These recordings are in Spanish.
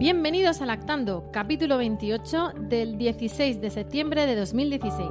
Bienvenidos a Lactando, capítulo 28 del 16 de septiembre de 2016.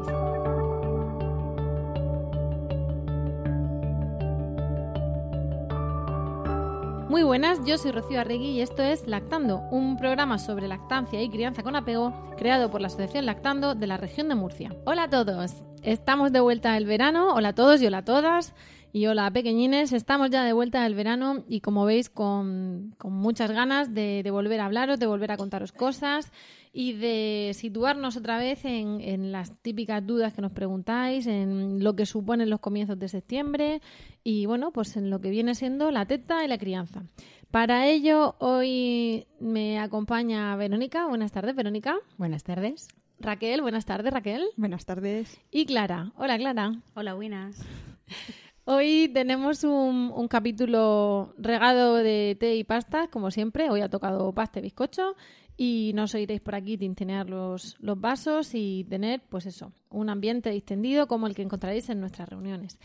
Muy buenas, yo soy Rocío Arregui y esto es Lactando, un programa sobre lactancia y crianza con apego creado por la Asociación Lactando de la región de Murcia. Hola a todos, estamos de vuelta del verano, hola a todos y hola a todas. Y hola pequeñines, estamos ya de vuelta del verano y como veis con, con muchas ganas de, de, volver a hablaros, de volver a contaros cosas y de situarnos otra vez en, en, las típicas dudas que nos preguntáis, en lo que suponen los comienzos de septiembre y bueno, pues en lo que viene siendo la teta y la crianza. Para ello hoy me acompaña Verónica. Buenas tardes, Verónica. Buenas tardes. Raquel, buenas tardes, Raquel. Buenas tardes. Y Clara. Hola, Clara. Hola, buenas. Hoy tenemos un, un, capítulo regado de té y pasta, como siempre. Hoy ha tocado pasta y bizcocho y nos oiréis por aquí tintinear los, los vasos y tener, pues eso, un ambiente distendido como el que encontraréis en nuestras reuniones.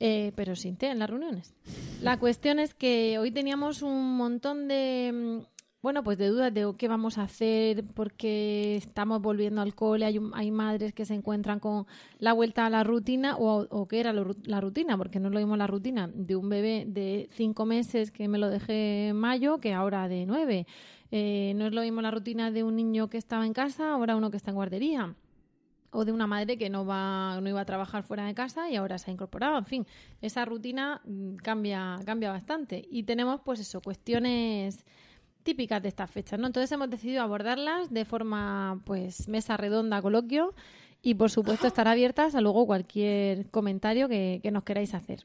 Eh, pero sin té en las reuniones. La cuestión es que hoy teníamos un montón de bueno, pues de dudas de qué vamos a hacer porque estamos volviendo al cole, hay, hay madres que se encuentran con la vuelta a la rutina o, o qué era lo, la rutina, porque no lo mismo la rutina de un bebé de cinco meses que me lo dejé en mayo que ahora de nueve. Eh, no es lo mismo la rutina de un niño que estaba en casa, ahora uno que está en guardería o de una madre que no va no iba a trabajar fuera de casa y ahora se ha incorporado. En fin, esa rutina cambia cambia bastante y tenemos pues eso, cuestiones típicas de estas fechas, ¿no? Entonces hemos decidido abordarlas de forma, pues, mesa redonda, coloquio, y por supuesto estar abiertas a luego cualquier comentario que, que nos queráis hacer.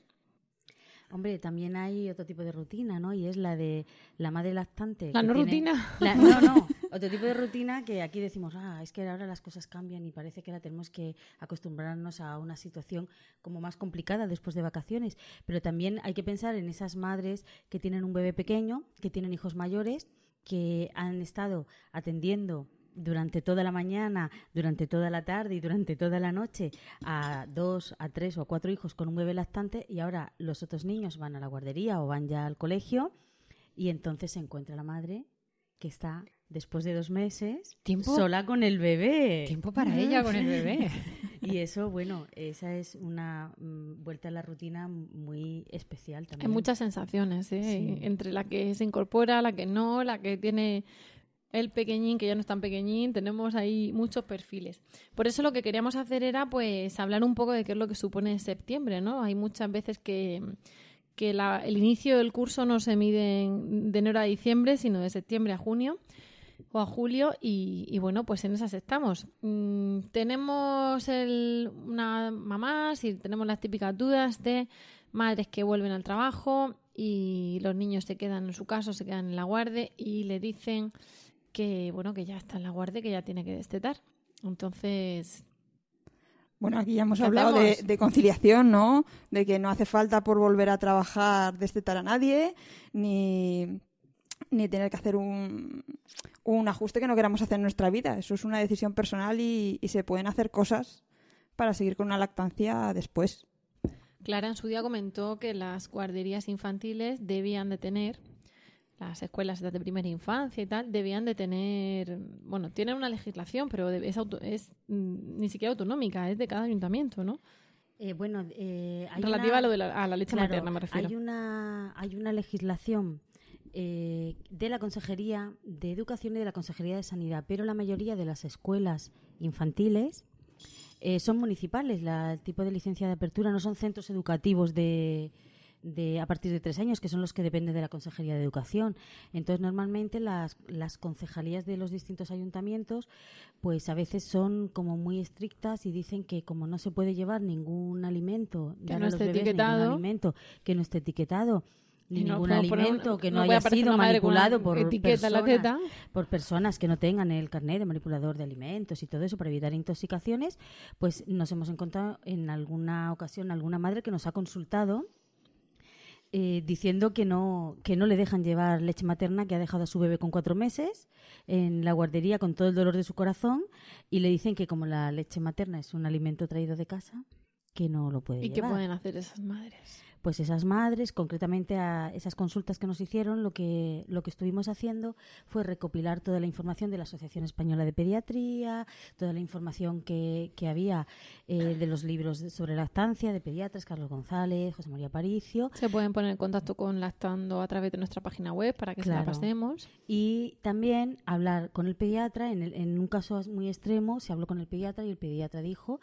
Hombre, también hay otro tipo de rutina, ¿no? Y es la de la madre lactante. ¿La no tiene... rutina? La... no, no. Otro tipo de rutina que aquí decimos, ah, es que ahora las cosas cambian y parece que ahora tenemos que acostumbrarnos a una situación como más complicada después de vacaciones. Pero también hay que pensar en esas madres que tienen un bebé pequeño, que tienen hijos mayores, que han estado atendiendo durante toda la mañana, durante toda la tarde y durante toda la noche a dos, a tres o a cuatro hijos con un bebé lactante y ahora los otros niños van a la guardería o van ya al colegio y entonces se encuentra la madre que está después de dos meses ¿Tiempo? sola con el bebé. Tiempo para ella con el bebé. y eso, bueno, esa es una mm, vuelta a la rutina muy especial también. Hay muchas sensaciones, ¿eh? Sí. Entre la que se incorpora, la que no, la que tiene el pequeñín, que ya no es tan pequeñín, tenemos ahí muchos perfiles. Por eso lo que queríamos hacer era pues hablar un poco de qué es lo que supone septiembre, ¿no? Hay muchas veces que, que la, el inicio del curso no se mide de enero a diciembre, sino de septiembre a junio o a julio y, bueno, pues en esas estamos. Mm, tenemos el, una mamás y tenemos las típicas dudas de madres que vuelven al trabajo y los niños se quedan en su casa, se quedan en la guardia y le dicen que bueno que ya está en la guardia, que ya tiene que destetar. Entonces, bueno, aquí ya hemos hablado de, de, conciliación, ¿no? De que no hace falta por volver a trabajar destetar a nadie, ni, ni tener que hacer un, un, ajuste que no queramos hacer en nuestra vida. Eso es una decisión personal y, y se pueden hacer cosas para seguir con una lactancia después. Clara en su día comentó que las guarderías infantiles debían de tener las escuelas de primera infancia y tal debían de tener, bueno, tienen una legislación, pero es, auto, es mm, ni siquiera autonómica, es de cada ayuntamiento, ¿no? Eh, bueno, eh, hay relativa una, a lo de la, a la leche claro, materna, me refiero. Hay una, hay una legislación eh, de la Consejería de Educación y de la Consejería de Sanidad, pero la mayoría de las escuelas infantiles eh, son municipales. La, el tipo de licencia de apertura no son centros educativos de de, a partir de tres años, que son los que dependen de la Consejería de Educación. Entonces, normalmente las, las concejalías de los distintos ayuntamientos, pues a veces son como muy estrictas y dicen que como no se puede llevar ningún alimento, que no esté etiquetado, alimento que no esté etiquetado, ni ningún alimento que no, haya sido manipulado por personas, por personas que no tengan el carnet de manipulador de alimentos y todo eso para evitar intoxicaciones, pues nos hemos encontrado en alguna ocasión alguna madre que nos ha consultado eh, diciendo que no, que no le dejan llevar leche materna, que ha dejado a su bebé con cuatro meses en la guardería con todo el dolor de su corazón y le dicen que como la leche materna es un alimento traído de casa, que no lo puede ¿Y llevar. qué pueden hacer esas madres? Pues esas madres, concretamente a esas consultas que nos hicieron, lo que, lo que estuvimos haciendo fue recopilar toda la información de la Asociación Española de Pediatría, toda la información que, que había eh, de los libros sobre lactancia de pediatras, Carlos González, José María Paricio. Se pueden poner en contacto con Lactando a través de nuestra página web para que se la pasemos. Y también hablar con el pediatra, en, en un caso muy extremo, se habló con el pediatra y el pediatra dijo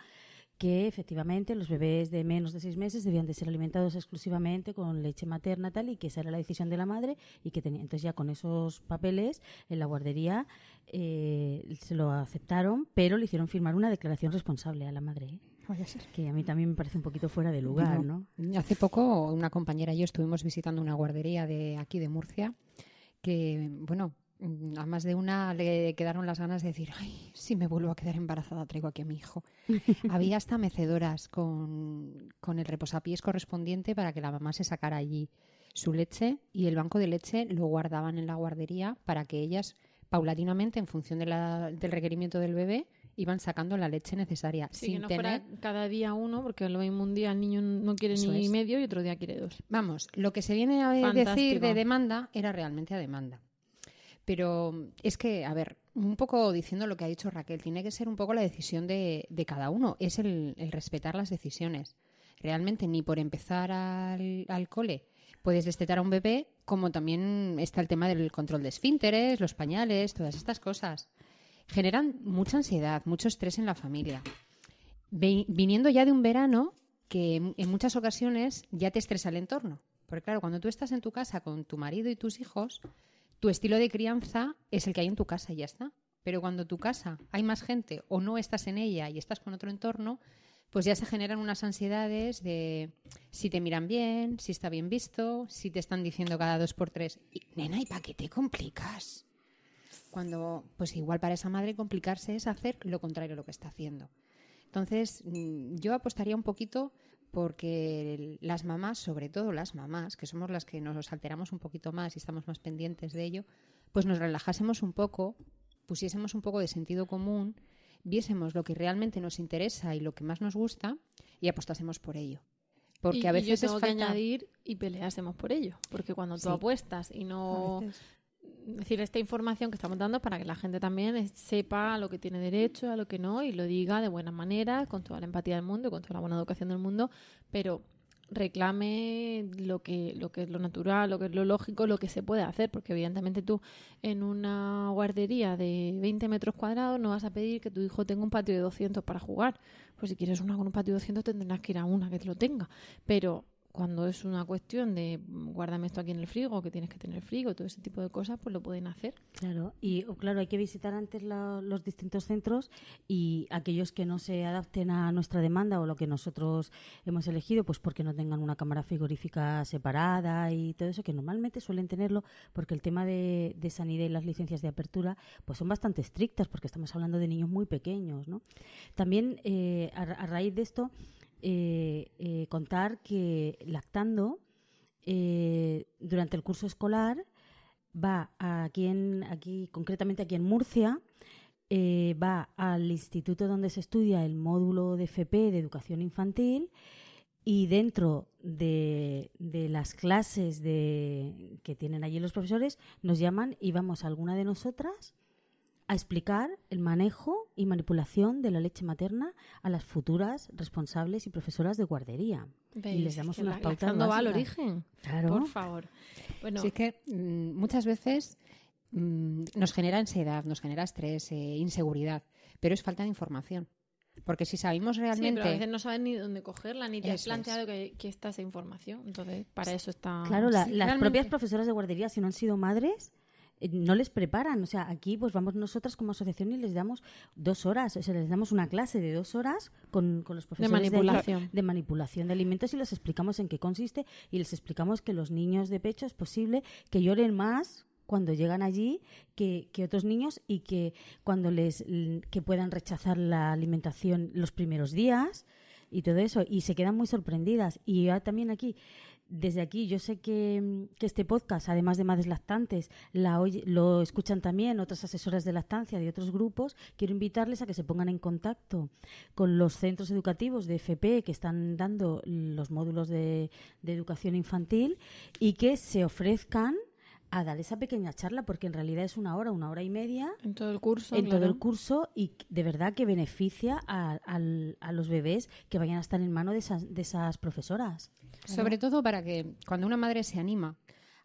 que efectivamente los bebés de menos de seis meses debían de ser alimentados exclusivamente con leche materna tal y que esa era la decisión de la madre y que tenía entonces ya con esos papeles en la guardería eh, se lo aceptaron pero le hicieron firmar una declaración responsable a la madre ¿eh? que a mí también me parece un poquito fuera de lugar ¿no? hace poco una compañera y yo estuvimos visitando una guardería de aquí de Murcia que bueno a más de una le quedaron las ganas de decir, ay, si me vuelvo a quedar embarazada, traigo aquí a mi hijo. Había hasta mecedoras con, con el reposapiés correspondiente para que la mamá se sacara allí su leche y el banco de leche lo guardaban en la guardería para que ellas, paulatinamente, en función de la, del requerimiento del bebé, iban sacando la leche necesaria. Sí, sin que no tener... fuera cada día uno, porque lo mismo un día el niño no quiere Eso ni es. medio y otro día quiere dos. Vamos, lo que se viene a decir de demanda era realmente a demanda. Pero es que, a ver, un poco diciendo lo que ha dicho Raquel, tiene que ser un poco la decisión de, de cada uno, es el, respetar las decisiones. Realmente ni por empezar al, al cole puedes destetar a un bebé, como también está el tema del control de esfínteres, los pañales, todas estas cosas. Generan mucha ansiedad, mucho estrés en la familia. Viniendo ya de un verano que en muchas ocasiones ya te estresa el entorno. Porque claro, cuando tú estás en tu casa con tu marido y tus hijos, tu estilo de crianza es el que hay en tu casa y ya está. Pero cuando tu casa hay más gente o no estás en ella y estás con otro entorno, pues ya se generan unas ansiedades de si te miran bien, si está bien visto, si te están diciendo cada dos por tres, "Y, nena, ¿y para qué te complicas? Cuando, pues igual para esa madre complicarse es hacer lo contrario a lo que está haciendo. Entonces, mm, yo apostaría un poquito porque las mamás, sobre todo las mamás, que somos las que nos alteramos un poquito más y estamos más pendientes de ello, pues nos relajásemos un poco, pusiésemos un poco de sentido común, viésemos lo que realmente nos interesa y lo que más nos gusta y apostásemos por ello. Porque y, a y veces yo tengo es que añadir y peleásemos por ello. Porque cuando tú Sí. apuestas y no... Es decir, esta información que estamos dando para que la gente también sepa a lo que tiene derecho, a lo que no, y lo diga de buena manera, con toda la empatía del mundo, con toda la buena educación del mundo, pero reclame lo que, lo que es lo natural, lo que es lo lógico, lo que se puede hacer, porque evidentemente tú en una guardería de 20 metros cuadrados no vas a pedir que tu hijo tenga un patio de 200 para jugar. Pues si quieres una con un patio de 200 tendrás que ir a una que te lo tenga. Pero cuando es una cuestión de mm, guárdame esto aquí en el frigo, que tienes que tener frigo, todo ese tipo de cosas, pues lo pueden hacer. Claro, y claro, hay que visitar antes los distintos centros y aquellos que no se adapten a nuestra demanda o lo que nosotros hemos elegido, pues porque no tengan una cámara frigorífica separada y todo eso, que normalmente suelen tenerlo, porque el tema de, sanidad y las licencias de apertura, pues son bastante estrictas, porque estamos hablando de niños muy pequeños, ¿no? También, eh, a, a raíz de esto, eh, eh, contar que lactando eh, durante el curso escolar va aquí en aquí concretamente aquí en Murcia va al instituto donde se estudia el módulo de FP de educación infantil y dentro de, de las clases de, que tienen allí los profesores nos llaman y vamos alguna de nosotras a explicar el manejo y manipulación de la leche materna a las futuras responsables y profesoras de guardería. Y les damos Que unas la- pautas Lactando va al origen. Claro. Por favor. Bueno, Sí, es que mm, muchas veces mm, nos genera ansiedad, nos genera estrés, eh, inseguridad, pero es falta de información. Porque si sabemos Sí, realmente... pero a veces no sabes ni dónde cogerla, ni te has es. planteado que, que está esa información. Entonces, para eso está... Claro, la- sí, las realmente. propias profesoras de guardería, si no han sido madres, no les preparan. O sea, aquí pues vamos nosotras como asociación y les damos dos horas, o sea, les damos una clase de dos horas con, con los profesores allí manipulación. de manipulación de alimentos y les explicamos en qué consiste y les explicamos que los niños de pecho es posible que lloren más cuando llegan allí que, que otros niños y que cuando les que puedan rechazar la alimentación los primeros días y todo eso y se quedan muy sorprendidas y ya también aquí desde aquí yo sé que, este podcast además de madres lactantes la lo escuchan también otras asesoras de lactancia de otros grupos quiero invitarles a que se pongan en contacto con los centros educativos de FP que están dando los módulos de educación infantil y que se ofrezcan a dar esa pequeña charla porque en realidad es una hora, una hora y media En todo el curso, en todo el curso y de verdad que beneficia a, al- a los bebés que vayan a estar en mano de esas, de esas profesoras. Sobre todo para que cuando una madre se anima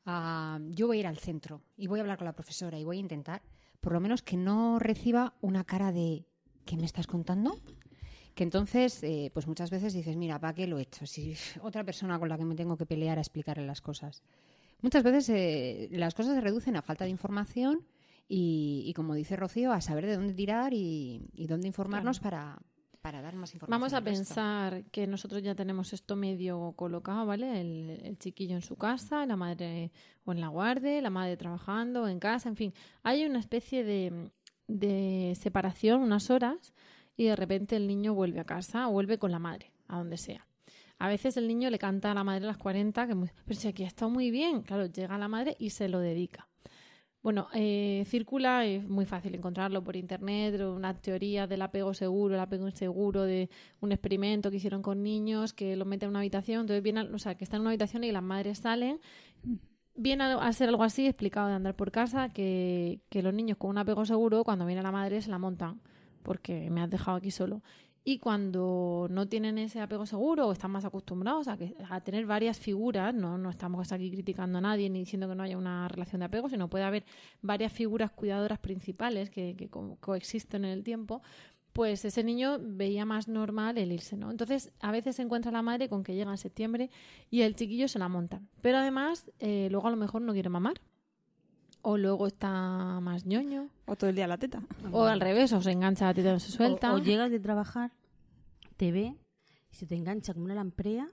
a yo voy a ir al centro y voy a hablar con la profesora y voy a intentar, por lo menos que no reciba una cara de ¿qué me estás contando? Que entonces, eh, pues muchas veces dices, mira, ¿para qué lo he hecho? Si otra persona con la que me tengo que pelear a explicarle las cosas. Muchas veces eh, las cosas se reducen a falta de información y, y, como dice Rocío, a saber de dónde tirar y, y dónde informarnos para, para dar más información. Vamos a pensar que nosotros ya tenemos esto medio colocado, ¿vale? El, el chiquillo en su casa, la madre o en la guardia, la madre trabajando en casa, en fin. Hay una especie de, de separación, unas horas, y de repente el niño vuelve a casa o vuelve con la madre, a donde sea. A veces el niño le canta a la madre a las 40, que muy- pero si aquí ha estado muy bien, claro, llega la madre y se lo dedica. Bueno, eh, circula, es muy fácil encontrarlo por internet, una teoría del apego seguro, el apego inseguro, de un experimento que hicieron con niños que los meten en una habitación, entonces viene, a- o sea, que están en una habitación y las madres salen. Viene a, a ser algo así explicado de andar por casa, que, que los niños con un apego seguro, cuando viene la madre, se la montan, porque me has dejado aquí solo. Y cuando no tienen ese apego seguro o están más acostumbrados a, que, a tener varias figuras, no, no estamos aquí criticando a nadie ni diciendo que no haya una relación de apego, sino puede haber varias figuras cuidadoras principales que, que co- coexisten en el tiempo, pues ese niño veía más normal el irse, ¿no? Entonces, a veces se encuentra la madre con que llega en septiembre y el chiquillo se la monta. Pero además, eh, luego a lo mejor no quiere mamar. O luego está más ñoño. O todo el día la teta. O al revés, o se engancha a ti y no se suelta. O, o llegas de trabajar, te ve y se te engancha como una lamprea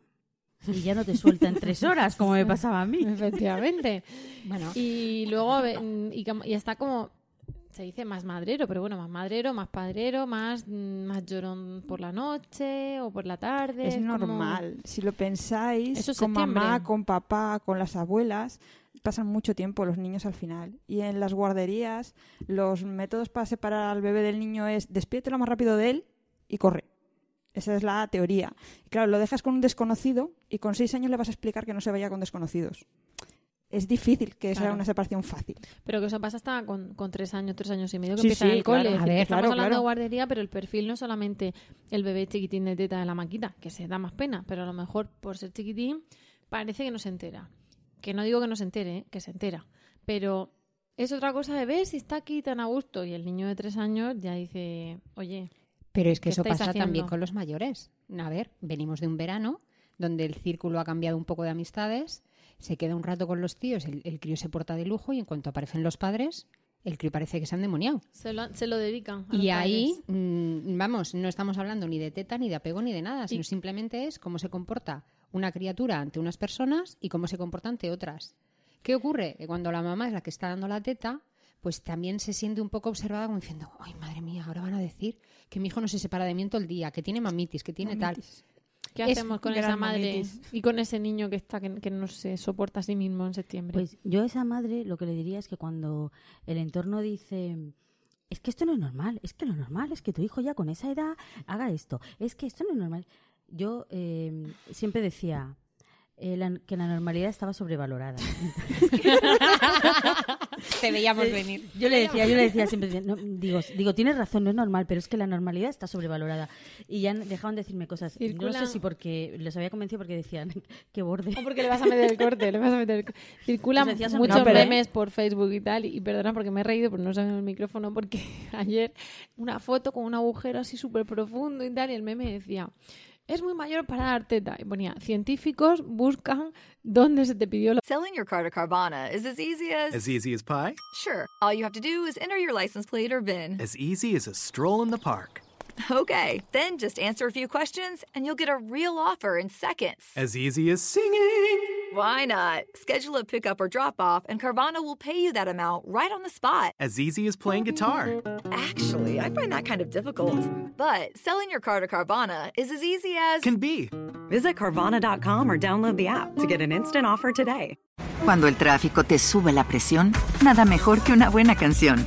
y ya no te suelta en tres horas, como me pasaba a mí. Efectivamente. Bueno, Y luego ve- y, y está como se dice más madrero, pero bueno, más madrero, más padrero, más, mm, más llorón por la noche o por la tarde. Es como- normal. Si lo pensáis, Eso con mamá, con papá, con las abuelas, pasan mucho tiempo los niños al final. Y en las guarderías, los métodos para separar al bebé del niño es despídete lo más rápido de él y corre. Esa es la teoría. Y claro, lo dejas con un desconocido y con seis años le vas a explicar que no se vaya con desconocidos. Es difícil que sea una separación fácil. Pero que eso pasa hasta con, con tres años, tres años y medio que Sí, empieza en el claro. cole. A ver, estamos claro, hablando de guardería, pero el perfil no es solamente el bebé chiquitín de teta de la maquita, que se da más pena, pero a lo mejor por ser chiquitín parece que no se entera. Que no digo que no se entere, ¿eh? que se entera. Pero es otra cosa de ver si está aquí tan a gusto. Y el niño de tres años ya dice, oye, Pero es que ¿Qué eso pasa también con los mayores. A ver, venimos de un verano donde el círculo ha cambiado un poco de amistades, se queda un rato con los tíos, el, el crío se porta de lujo y en cuanto aparecen los padres, el crío parece que se han demoniado. se lo, se lo dedican. a Y ahí, mm, vamos, no estamos hablando ni de teta, ni de apego, ni de nada, sino Y- simplemente es cómo se comporta una criatura ante unas personas y cómo se comporta ante otras. ¿Qué ocurre? Que cuando la mamá es la que está dando la teta, pues también se siente un poco observada como diciendo, ay, madre mía, ahora van a decir que mi hijo no se separa de mí en todo el día, que tiene mamitis, que tiene tal. ¿Qué es hacemos con esa madre mamitis. y con ese niño que está que, que no se soporta a sí mismo en septiembre? Pues yo a esa madre lo que le diría es que cuando el entorno dice, es que esto no es normal, es que lo normal es que tu hijo ya con esa edad haga esto, es que esto no es normal. Yo eh, siempre decía eh, la- que la normalidad estaba sobrevalorada. Te veíamos venir. Yo le decía, yo le decía siempre, digo, digo, tienes razón, no es normal, pero es que la normalidad está sobrevalorada. Y ya dejaban de decirme cosas. No sé si porque les había convencido porque decían, qué borde. O porque le vas a meter el corte, le vas a meter el corte. Circulan muchos memes por Facebook y tal, y, perdona porque me he reído, pero no sabía el micrófono, porque ayer una foto con un agujero así súper profundo y tal, y el meme decía es muy mayor para dar teta. Y ponía, científicos buscan dónde se te pidió la... Selling your car to Carvana is as easy as... As easy as pie? Sure. All you have to do is enter your license plate or VIN. As easy as a stroll in the park. Okay, then just answer a few questions and you'll get a real offer in seconds. As easy as singing. Why not? Schedule a pickup or drop off and Carvana will pay you that amount right on the spot. As easy as playing guitar. Actually, I find that kind of difficult. But selling your car to Carvana is as easy as can be. Visit Carvana.com or download the app to get an instant offer today. Cuando el tráfico te sube la presión, nada mejor que una buena canción.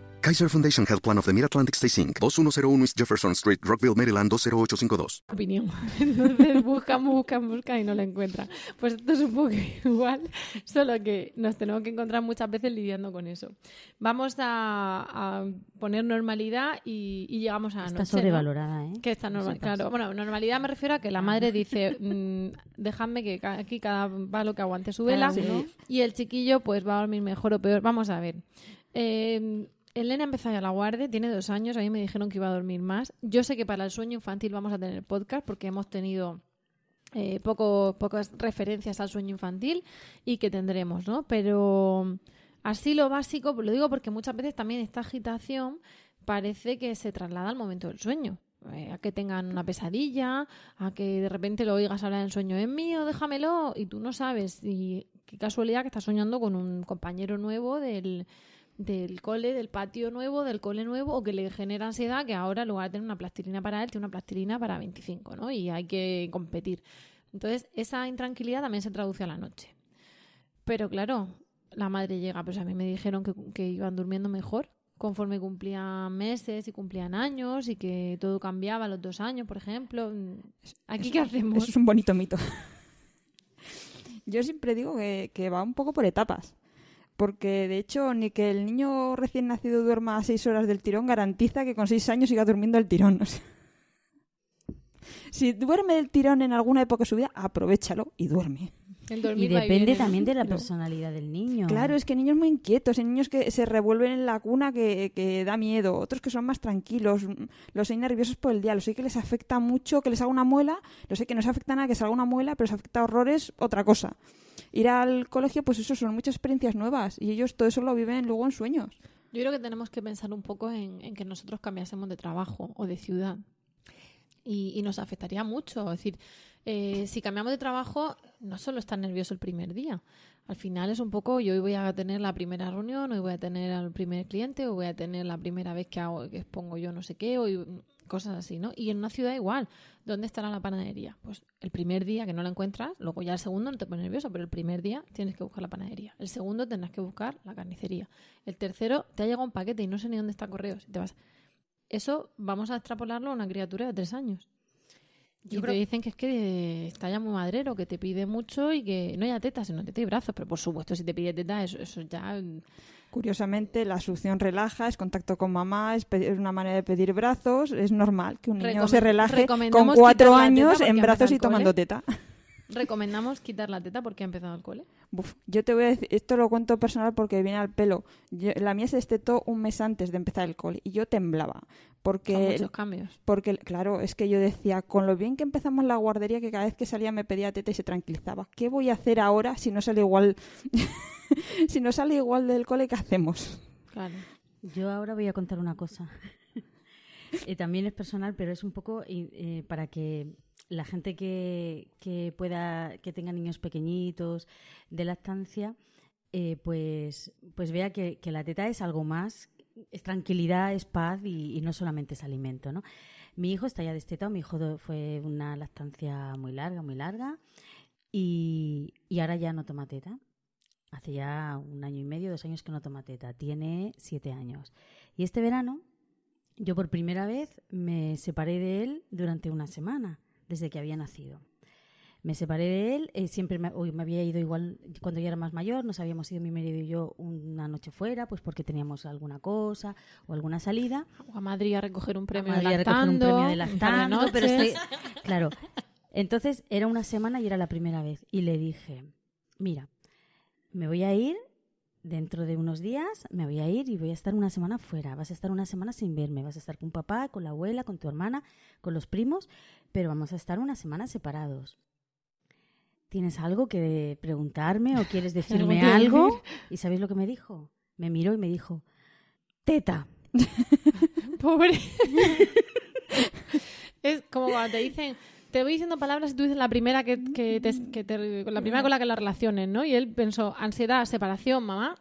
Kaiser Foundation Health Plan of the Mid-Atlantic Stay Inc. 2101 East Jefferson Street, Rockville, Maryland 20852. Opinión. Entonces buscan, buscan, buscan y no la encuentran. Pues esto es un poco igual, solo que nos tenemos que encontrar muchas veces lidiando con eso. Vamos a, poner normalidad y, llegamos a la Está sobrevalorada, ¿eh? Que está normal, claro. Bueno, normalidad me refiero a que la madre dice, mm, dejadme que aquí cada palo que aguante su vela y el chiquillo pues va a dormir mejor o peor. Vamos a ver. Eh, Elena empezó ya la guardia, tiene dos años, a mí me dijeron que iba a dormir más. Yo sé que para el sueño infantil vamos a tener podcast porque hemos tenido eh, poco, pocas referencias al sueño infantil y que tendremos, ¿no? Pero así lo básico, lo digo porque muchas veces también esta agitación parece que se traslada al momento del sueño. Eh, a que tengan una pesadilla, a que de repente lo oigas hablar en sueño, es mío, déjamelo, y tú no sabes. Y qué casualidad que estás soñando con un compañero nuevo del, del cole, del patio nuevo, del cole nuevo, o que le genera ansiedad que ahora en lugar de tener una plastilina para él, tiene una plastilina para 25, ¿no? Y hay que competir. Entonces, esa intranquilidad también se traduce a la noche. Pero claro, la madre llega, pues a mí me dijeron que, que iban durmiendo mejor conforme cumplían meses y cumplían años y que todo cambiaba a los dos años, por ejemplo. ¿Aquí qué hacemos? Eso es un bonito mito. Yo siempre digo que, que va un poco por etapas porque de hecho ni que el niño recién nacido duerma seis horas del tirón garantiza que con seis años siga durmiendo el tirón. si duerme del tirón en alguna época de su vida, aprovechalo y duerme. Y depende también de la personalidad del niño. Claro, es que hay niños muy inquietos, hay niños que se revuelven en la cuna que, que da miedo, otros que son más tranquilos, los hay nerviosos por el día, los hay que les afecta mucho que les haga una muela, los hay que no se afecta nada que salga una muela, pero les afecta horrores otra cosa ir al colegio, pues eso son muchas experiencias nuevas y ellos todo eso lo viven luego en sueños. Yo creo que tenemos que pensar un poco en, que nosotros cambiásemos de trabajo o de ciudad y, nos afectaría mucho. Es decir, eh, si cambiamos de trabajo, no solo estar nervioso el primer día. Al final es un poco, yo hoy voy a tener la primera reunión, hoy voy a tener al primer cliente, hoy voy a tener la primera vez que hago, que expongo yo no sé qué, hoy cosas así, ¿no? Y en una ciudad igual, ¿dónde estará la panadería? Pues el primer día que no la encuentras, luego ya el segundo no te pones nervioso, pero el primer día tienes que buscar la panadería. El segundo tendrás que buscar la carnicería. El tercero te ha llegado un paquete y no sé ni dónde está correo. Si te vas... Eso vamos a extrapolarlo a una criatura de tres años. y te dicen que es que está ya muy madrero, que te pide mucho y que no haya tetas, sino teta y brazos. Pero por supuesto, si te pide tetas, eso, eso ya Curiosamente, la succión relaja, es contacto con mamá, es, una manera de pedir brazos. Es normal que un niño se relaje con cuatro años en brazos y tomando teta. ¿Recomendamos quitar la teta porque ha empezado el cole? yo te voy a decir, esto lo cuento personal porque viene al pelo. la mía se destetó un mes antes de empezar el cole y yo temblaba. Porque, muchos cambios. Porque, claro, es que yo decía, con lo bien que empezamos la guardería, que cada vez que salía me pedía teta y se tranquilizaba. ¿Qué voy a hacer ahora si no sale igual si no sale igual del cole, ¿qué hacemos? Claro. Yo ahora voy a contar una cosa. Eh, también es personal, pero es un poco eh, para que la gente que, que, pueda, que tenga niños pequeñitos de lactancia, eh, pues, pues vea que, la teta es algo más es tranquilidad, es paz y, no solamente es alimento, ¿no? Mi hijo está ya destetado, mi hijo fue una lactancia muy larga, muy larga, y, y ahora ya no toma teta. Hace ya un año y medio, dos años que no toma teta. Tiene siete años. Y este verano, yo por primera vez me separé de él durante una semana, desde que había nacido me separé de él, eh, siempre me, me, había ido igual cuando ya era más mayor, nos habíamos ido mi marido y yo una noche fuera, pues porque teníamos alguna cosa o alguna salida. a Madrid a recoger un premio de lactando. un premio de lactando, pero claro. Entonces era una semana y era la primera vez y le dije, mira, me voy a ir dentro de unos días me voy a ir y voy a estar una semana fuera. Vas a estar una semana sin verme. Vas a estar con papá, con la abuela, con tu hermana, con los primos, pero vamos a estar una semana separados. ¿tienes algo que preguntarme o quieres decirme algo? ¿Y sabéis lo que me dijo? Me miró y me dijo, teta. Pobre. es como cuando te dicen, te voy diciendo palabras y tú dices la primera que, que, te, la primera con la que la relaciones, ¿no? Y él pensó, ansiedad, separación, mamá.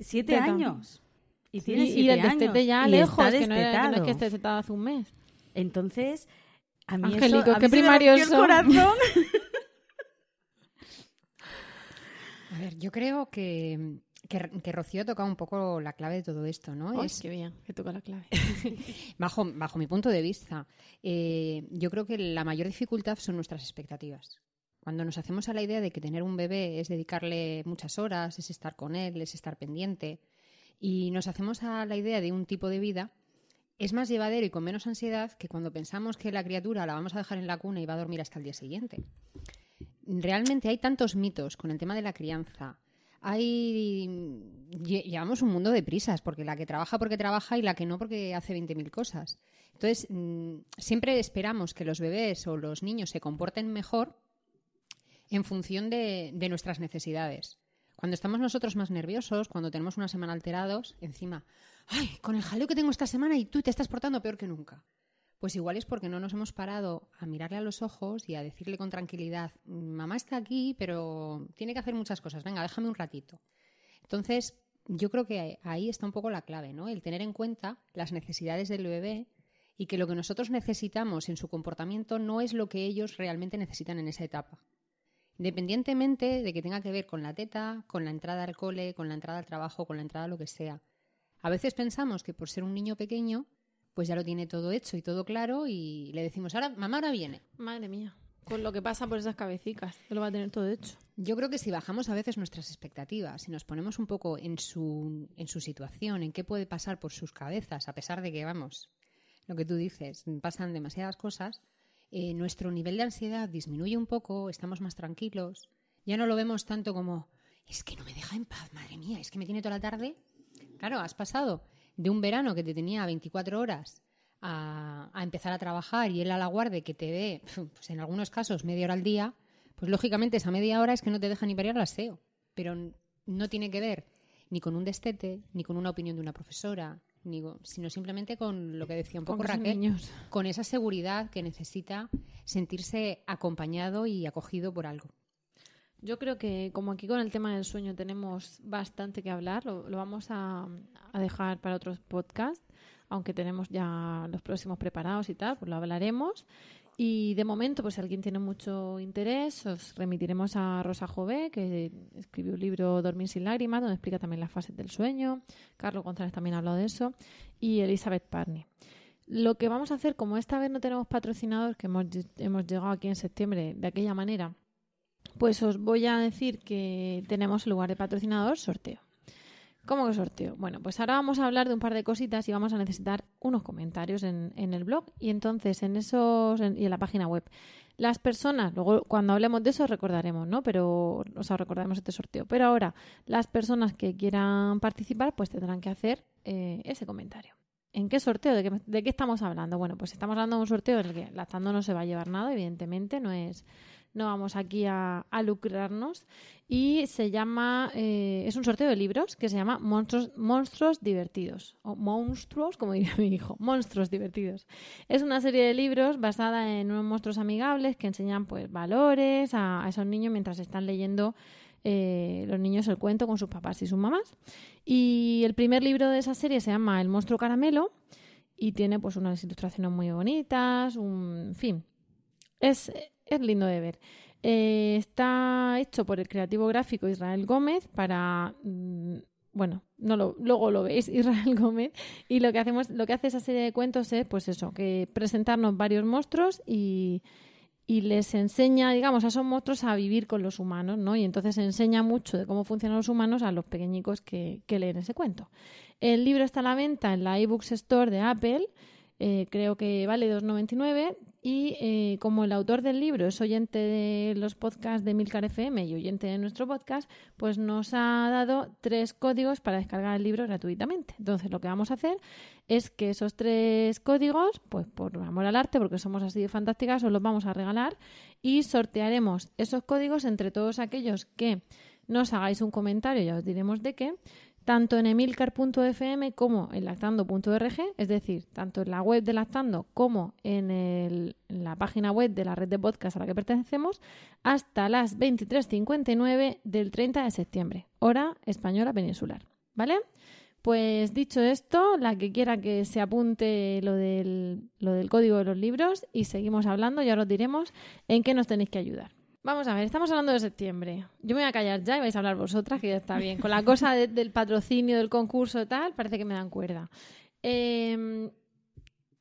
siete años. Y tiene siete años. ya lejos, que no, es, que esté setado hace un mes. Entonces, a mí Angélico, eso, ¿qué primario el corazón. A ver, yo creo que, que, Rocío ha tocado un poco la clave de todo esto, ¿no? es qué bien, que toca la clave. bajo, bajo mi punto de vista, eh, yo creo que la mayor dificultad son nuestras expectativas. Cuando nos hacemos a la idea de que tener un bebé es dedicarle muchas horas, es estar con él, es estar pendiente, y nos hacemos a la idea de un tipo de vida, es más llevadero y con menos ansiedad que cuando pensamos que la criatura la vamos a dejar en la cuna y va a dormir hasta el día siguiente realmente hay tantos mitos con el tema de la crianza. Hay llevamos un mundo de prisas, porque la que trabaja porque trabaja y la que no porque hace 20.000 cosas. Entonces, mm, siempre esperamos que los bebés o los niños se comporten mejor en función de, nuestras necesidades. Cuando estamos nosotros más nerviosos, cuando tenemos una semana alterados, encima, ay, con el jaleo que tengo esta semana y tú te estás portando peor que nunca. Pues igual es porque no nos hemos parado a mirarle a los ojos y a decirle con tranquilidad, mamá está aquí, pero tiene que hacer muchas cosas, venga, déjame un ratito. Entonces, yo creo que ahí está un poco la clave, ¿no? El tener en cuenta las necesidades del bebé y que lo que nosotros necesitamos en su comportamiento no es lo que ellos realmente necesitan en esa etapa. Independientemente de que tenga que ver con la teta, con la entrada al cole, con la entrada al trabajo, con la entrada a lo que sea. A veces pensamos que por ser un niño pequeño pues ya lo tiene todo hecho y todo claro y le decimos, ahora, mamá, ahora viene. Madre mía, con lo que pasa por esas cabecitas, lo va a tener todo hecho. Yo creo que si bajamos a veces nuestras expectativas y nos ponemos un poco en su, en su situación, en qué puede pasar por sus cabezas, a pesar de que, vamos, lo que tú dices, pasan demasiadas cosas, eh, nuestro nivel de ansiedad disminuye un poco, estamos más tranquilos, ya no lo vemos tanto como, es que no me deja en paz, madre mía, es que me tiene toda la tarde. Claro, has pasado de un verano que te tenía 24 horas a, empezar a trabajar y él a la guardia que te ve, pues en algunos casos, media hora al día, pues lógicamente esa media hora es que no te deja ni parir al aseo. Pero no tiene que ver ni con un destete, ni con una opinión de una profesora, ni, sino simplemente con lo que decía un poco Raquel, con esa seguridad que necesita sentirse acompañado y acogido por algo. Yo creo que como aquí con el tema del sueño tenemos bastante que hablar, lo, vamos a, dejar para otros podcasts, aunque tenemos ya los próximos preparados y tal, pues lo hablaremos. Y de momento, pues si alguien tiene mucho interés, os remitiremos a Rosa Jové, que escribió un libro Dormir sin lágrimas, donde explica también las fases del sueño. Carlos González también ha hablado de eso. Y Elizabeth Parney. Lo que vamos a hacer, como esta vez no tenemos patrocinadores, que hemos, hemos llegado aquí en septiembre de aquella manera, pues os voy a decir que tenemos en lugar de patrocinador sorteo. ¿Cómo que sorteo? Bueno, pues ahora vamos a hablar de un par de cositas y vamos a necesitar unos comentarios en, el blog y entonces en esos y en la página web. Las personas, luego cuando hablemos de eso recordaremos, ¿no? Pero, o sea, recordaremos este sorteo. Pero ahora, las personas que quieran participar, pues tendrán que hacer eh, ese comentario. ¿En qué sorteo? ¿De qué, ¿De qué estamos hablando? Bueno, pues estamos hablando de un sorteo en el que Lactando no se va a llevar nada, evidentemente, no es no vamos aquí a, lucrarnos. Y se llama, eh, es un sorteo de libros que se llama Monstruos, Monstruos Divertidos, o Monstruos, como diría mi hijo, Monstruos Divertidos. Es una serie de libros basada en unos monstruos amigables que enseñan pues valores a, esos niños mientras están leyendo eh, los niños el cuento con sus papás y sus mamás. Y el primer libro de esa serie se llama El monstruo caramelo y tiene pues unas ilustraciones muy bonitas, un en fin, es, es lindo de ver. Eh, está hecho por el creativo gráfico Israel Gómez para mm, bueno, no lo, luego lo veis, Israel Gómez, y lo que hacemos, lo que hace esa serie de cuentos es, pues eso, que presentarnos varios monstruos y, y les enseña, digamos, a esos monstruos a vivir con los humanos, ¿no? Y entonces enseña mucho de cómo funcionan los humanos a los pequeñicos que, que leen ese cuento. El libro está a la venta en la eBooks Store de Apple eh, creo que vale 2,99 y eh, como el autor del libro es oyente de los podcasts de Milcar FM y oyente de nuestro podcast, pues nos ha dado tres códigos para descargar el libro gratuitamente. Entonces lo que vamos a hacer es que esos tres códigos, pues por amor al arte, porque somos así de fantásticas, os los vamos a regalar y sortearemos esos códigos entre todos aquellos que nos hagáis un comentario, ya os diremos de qué, tanto en emilcar.fm como en lactando.org, es decir, tanto en la web de Lactando como en, la página web de la red de podcast a la que pertenecemos, hasta las 23.59 del 30 de septiembre, hora española peninsular. ¿Vale? Pues dicho esto, la que quiera que se apunte lo del, lo del código de los libros y seguimos hablando, ya os diremos en qué nos tenéis que ayudar. Vamos a ver, estamos hablando de septiembre. Yo me voy a callar ya y vais a hablar vosotras, que ya está bien. Con la cosa del patrocinio, del concurso y tal, parece que me dan cuerda. Em,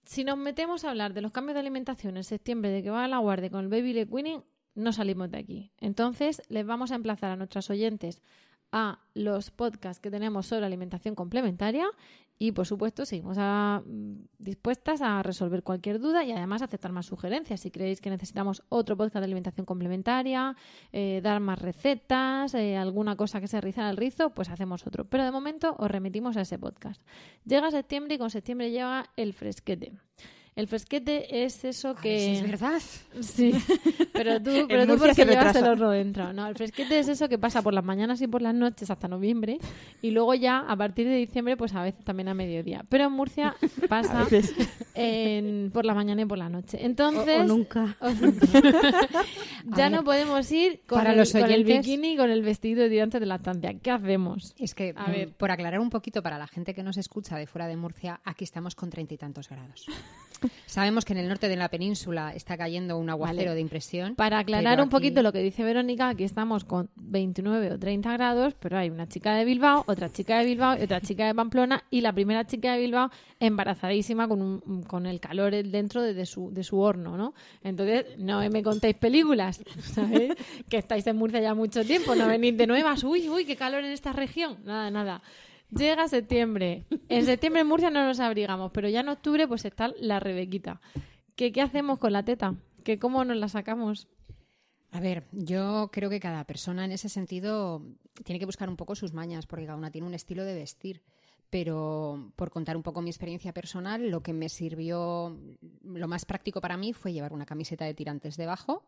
si nos metemos a hablar de los cambios de alimentación en septiembre, de que va a la guardia con el baby le no salimos de aquí. Entonces, les vamos a emplazar a nuestras oyentes a los podcasts que tenemos sobre alimentación complementaria y por supuesto, seguimos mm, dispuestas a resolver cualquier duda y además aceptar más sugerencias. Si creéis que necesitamos otro podcast de alimentación complementaria, eh, dar más recetas, eh, alguna cosa que se rizara el rizo, pues hacemos otro. Pero de momento os remitimos a ese podcast. Llega septiembre y con septiembre llega el fresquete. El fresquete es eso que... es verdad. Sí, pero tú, pero tú porque llevas el horno dentro. No, el fresquete es eso que pasa por las mañanas y por las noches hasta noviembre y luego ya a partir de diciembre pues a veces también a mediodía. Pero en Murcia pasa en, por la mañana y por la noche. Entonces... O, nunca. ya no podemos ir con, Para el, los con el bikini con el vestido de tirante de lactancia. ¿Qué hacemos? Es que, a ver, por aclarar un poquito para la gente que nos escucha de fuera de Murcia, aquí estamos con treinta y tantos grados. Sabemos que en el norte de la península está cayendo un aguacero de impresión. Para aclarar un poquito lo que dice Verónica, aquí estamos con 29 o 30 grados, pero hay una chica de Bilbao, otra chica de Bilbao y otra chica de Pamplona y la primera chica de Bilbao embarazadísima con, un, con el calor dentro de, su, de su horno, ¿no? Entonces, no me contéis películas, ¿sabéis? que estáis en Murcia ya mucho tiempo, no venís de nuevas, uy, uy, qué calor en esta región. Nada, nada. Llega septiembre. En septiembre en Murcia no nos abrigamos, pero ya en octubre pues está la Rebequita. ¿Qué, qué hacemos con la teta? ¿Qué, ¿Cómo nos la sacamos? A ver, yo creo que cada persona en ese sentido tiene que buscar un poco sus mañas, porque cada una tiene un estilo de vestir. Pero por contar un poco mi experiencia personal, lo que me sirvió, lo más práctico para mí fue llevar una camiseta de tirantes debajo,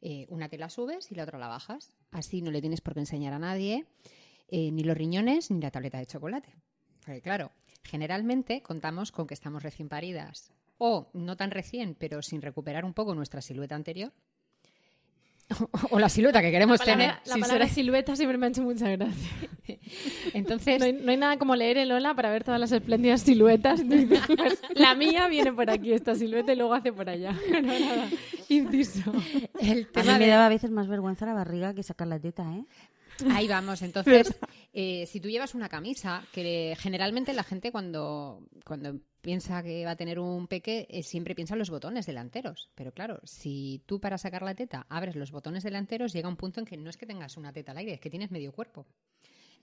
eh, una te la subes y la otra la bajas. Así no le tienes por qué enseñar a nadie. Eh, ni los riñones ni la tableta de chocolate. Porque claro, generalmente contamos con que estamos recién paridas o no tan recién, pero sin recuperar un poco nuestra silueta anterior. o la silueta que queremos tener. La palabra silueta siempre me ha hecho mucha gracia. Entonces, no hay, nada como leer el hola para ver todas las espléndidas siluetas. Pues, la mía viene por aquí, esta silueta, y luego hace por allá. No, nada. Inciso. El tema a mí me daba a veces más vergüenza la barriga que sacar la teta, ¿eh? Ahí vamos, entonces, eh, si tú llevas una camisa, que generalmente la gente cuando, cuando piensa que va a tener un peque, eh, siempre piensa en los botones delanteros. Pero claro, si tú para sacar la teta abres los botones delanteros, llega un punto en que no es que tengas una teta al aire, es que tienes medio cuerpo.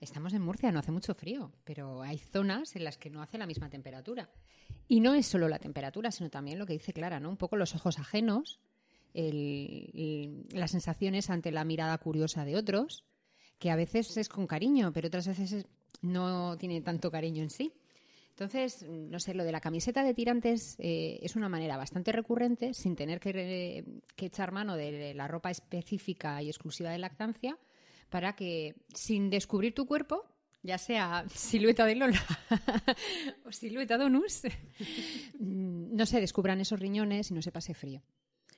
Estamos en Murcia, no hace mucho frío, pero hay zonas en las que no hace la misma temperatura. Y no es solo la temperatura, sino también lo que dice Clara, ¿no? Un poco los ojos ajenos, las sensaciones ante la mirada curiosa de otros, que a veces es con cariño, pero otras veces no tiene tanto cariño en sí. Entonces, no sé, lo de la camiseta de tirantes eh, es una manera bastante recurrente, sin tener que, echar mano de la ropa específica y exclusiva de lactancia, para que, sin descubrir tu cuerpo, ya sea silueta de Lola o silueta Donus, no se descubran esos riñones y no se pase frío.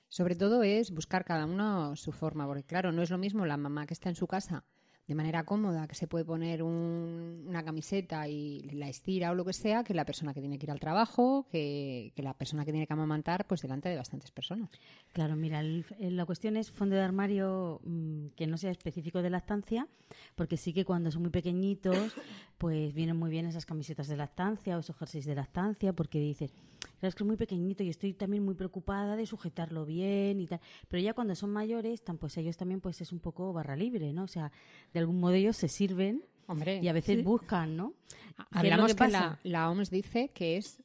Sobre todo es buscar cada uno su forma, porque claro, no es lo mismo la mamá que está en su casa de manera cómoda, que se puede poner un- una camiseta y la estira o lo que sea, que la persona que tiene que ir al trabajo, que, la persona que tiene que amamantar, pues delante de bastantes personas. Claro, mira, la cuestión es fondo de armario mm, que no sea específico de lactancia, porque sí que cuando son muy pequeñitos, pues vienen muy bien esas camisetas de lactancia o esos jerseys de lactancia, porque dices, es que es muy pequeñito y estoy también muy preocupada de sujetarlo bien y tal. Pero ya cuando son mayores, tan, pues ellos también pues es un poco barra libre, ¿no? O sea, de algún modo ellos se sirven Hombre, y a veces sí. buscan, ¿no? ¿Qué es lo Hablamos que la, la OMS dice que es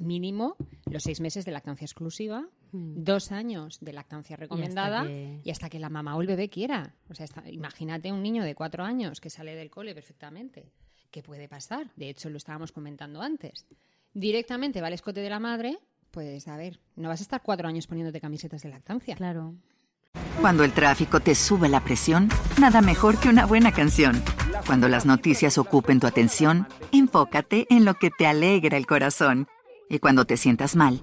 mínimo los seis meses de lactancia exclusiva, Mm. dos años de lactancia recomendada que- y hasta que la mamá o el bebé quiera. O sea, está- imagínate un niño de cuatro años que sale del cole perfectamente. ¿Qué puede pasar? De hecho, lo estábamos comentando antes. Directamente va al escote de la madre, pues a ver, no vas a estar cuatro años poniéndote camisetas de lactancia. Claro. Cuando el tráfico te sube la presión, nada mejor que una buena canción. Cuando las noticias ocupen tu atención, enfócate en lo que te alegra el corazón. Y cuando te sientas mal,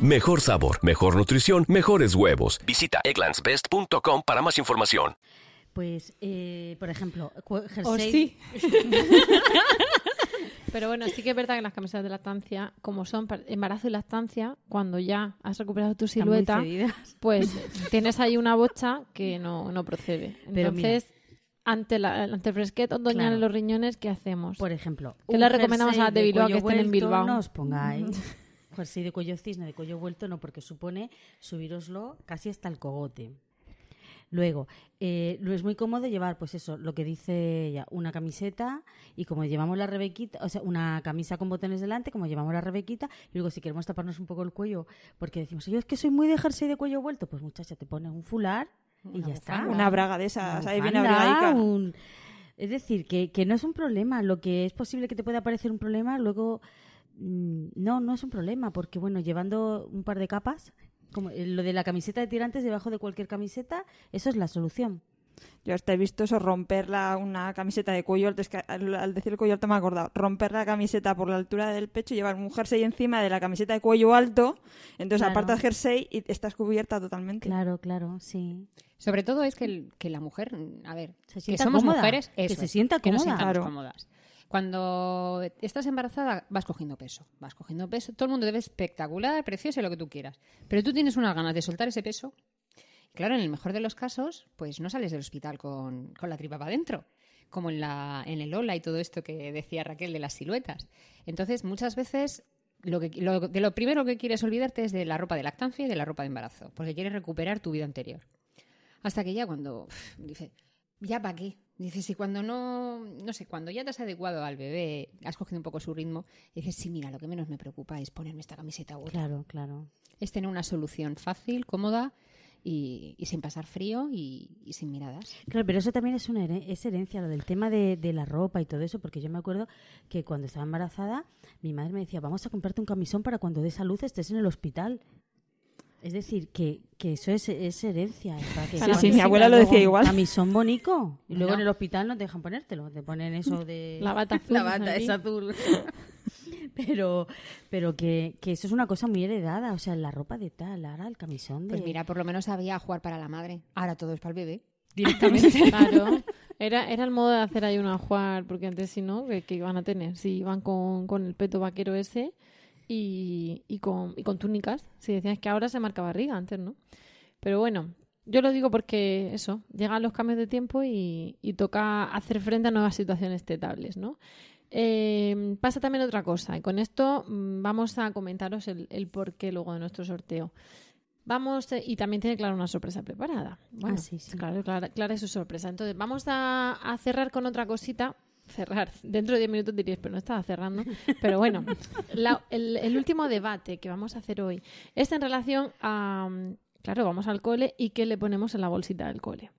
Mejor sabor, mejor nutrición, mejores huevos. Visita egglandsbest.com para más información. Pues, eh, por ejemplo, cu- O jersey... sí. Pero bueno, sí que es verdad que las camisetas de lactancia, como son embarazo y lactancia, cuando ya has recuperado tu silueta, pues tienes ahí una bocha que no, no procede. Entonces, ante, la, ante el fresquet otoñal Claro. en los riñones, ¿qué hacemos? Por ejemplo, ¿Qué le recomendamos a las de Bilbao que estén en Bilbao? No os pongáis jersey de cuello cisne, de cuello vuelto, no, porque supone subiroslo casi hasta el cogote. Luego, eh, lo es muy cómodo llevar, pues eso, lo que dice ella, una camiseta y como llevamos la rebequita, o sea, una camisa con botones delante, como llevamos la rebequita, y luego si queremos taparnos un poco el cuello, porque decimos, yo es que soy muy de jersey de cuello vuelto, pues muchacha, te pones un fular y ya está. Una braga de esas, ahí abrigadica. un- Es decir, que, que no es un problema. Lo que es posible que te pueda parecer un problema, luego no, no es un problema, porque bueno, llevando un par de capas, como eh, lo de la camiseta de tirantes debajo de cualquier camiseta, eso es la solución. Yo hasta he visto eso, romper la- una camiseta de cuello alto. Es que al, al decir el cuello alto me he acordado. Romper la camiseta por la altura del pecho y llevar un jersey encima de la camiseta de cuello alto. Entonces Claro. apartas jersey y estás cubierta totalmente. Claro, claro, sí. Sobre todo es que, el- que la mujer, a ver, que sienta somos cómoda, mujeres, que se sienta que nos cómoda. Claro. cómodas. Cuando estás embarazada vas cogiendo peso, vas cogiendo peso, todo el mundo te ve espectacular, preciosa, lo que tú quieras, pero tú tienes unas ganas de soltar ese peso. Claro, en el mejor de los casos, pues no sales del hospital con, con la tripa para adentro, como en, la, en el Ola y todo esto que decía Raquel de las siluetas. Entonces, muchas veces lo que, lo- de lo primero que quieres olvidarte es de la ropa de lactancia y de la ropa de embarazo, porque quieres recuperar tu vida anterior. Hasta que ya cuando dice, ¿ya para qué? Dices, y cuando no, no sé, cuando ya te has adecuado al bebé, has cogido un poco su ritmo, dices, sí, mira, lo que menos me preocupa es ponerme esta camiseta otra. Claro, claro. Es tener una solución fácil, cómoda y, y sin pasar frío y, y sin miradas. Claro, pero eso también es una es herencia, lo del tema de, de la ropa y todo eso, porque yo me acuerdo que cuando estaba embarazada, mi madre me decía, vamos a comprarte un camisón para cuando des a luz estés en el hospital. Es decir, que, que eso es, es herencia. para que Sí, sí, mi abuela lo decía un igual. Camisón bonico. Y luego No. en el hospital no te dejan ponértelo, te ponen eso de... La bata azul La bata es azul. pero pero que, que eso es una cosa muy heredada, o sea, la ropa de tal, ahora el camisón de... Pues mira, por lo menos había jugar para la madre. Ahora todo es para el bebé. Directamente. Claro. Era, era el modo de hacer ahí una jugar, porque antes si no, ¿qué, qué iban a tener? Si iban con, con el peto vaquero ese y, y, con, y con túnicas. Si decías que ahora se marca barriga, antes no. Pero bueno, yo lo digo porque eso, llegan los cambios de tiempo y, y toca hacer frente a nuevas situaciones tetables, ¿no? Eh, pasa también otra cosa, y con esto mm, vamos a comentaros el, el porqué luego de nuestro sorteo. Vamos, eh, y también tiene claro una sorpresa preparada. Bueno, Ah, sí, sí. Claro, Clara, Clara es su sorpresa. Entonces, vamos a, a cerrar con otra cosita. Cerrar. Dentro de 10 minutos dirías, pero no estaba cerrando. Pero bueno, la- el, el último debate que vamos a hacer hoy es en relación a. Claro, vamos al cole y qué le ponemos en la bolsita del cole.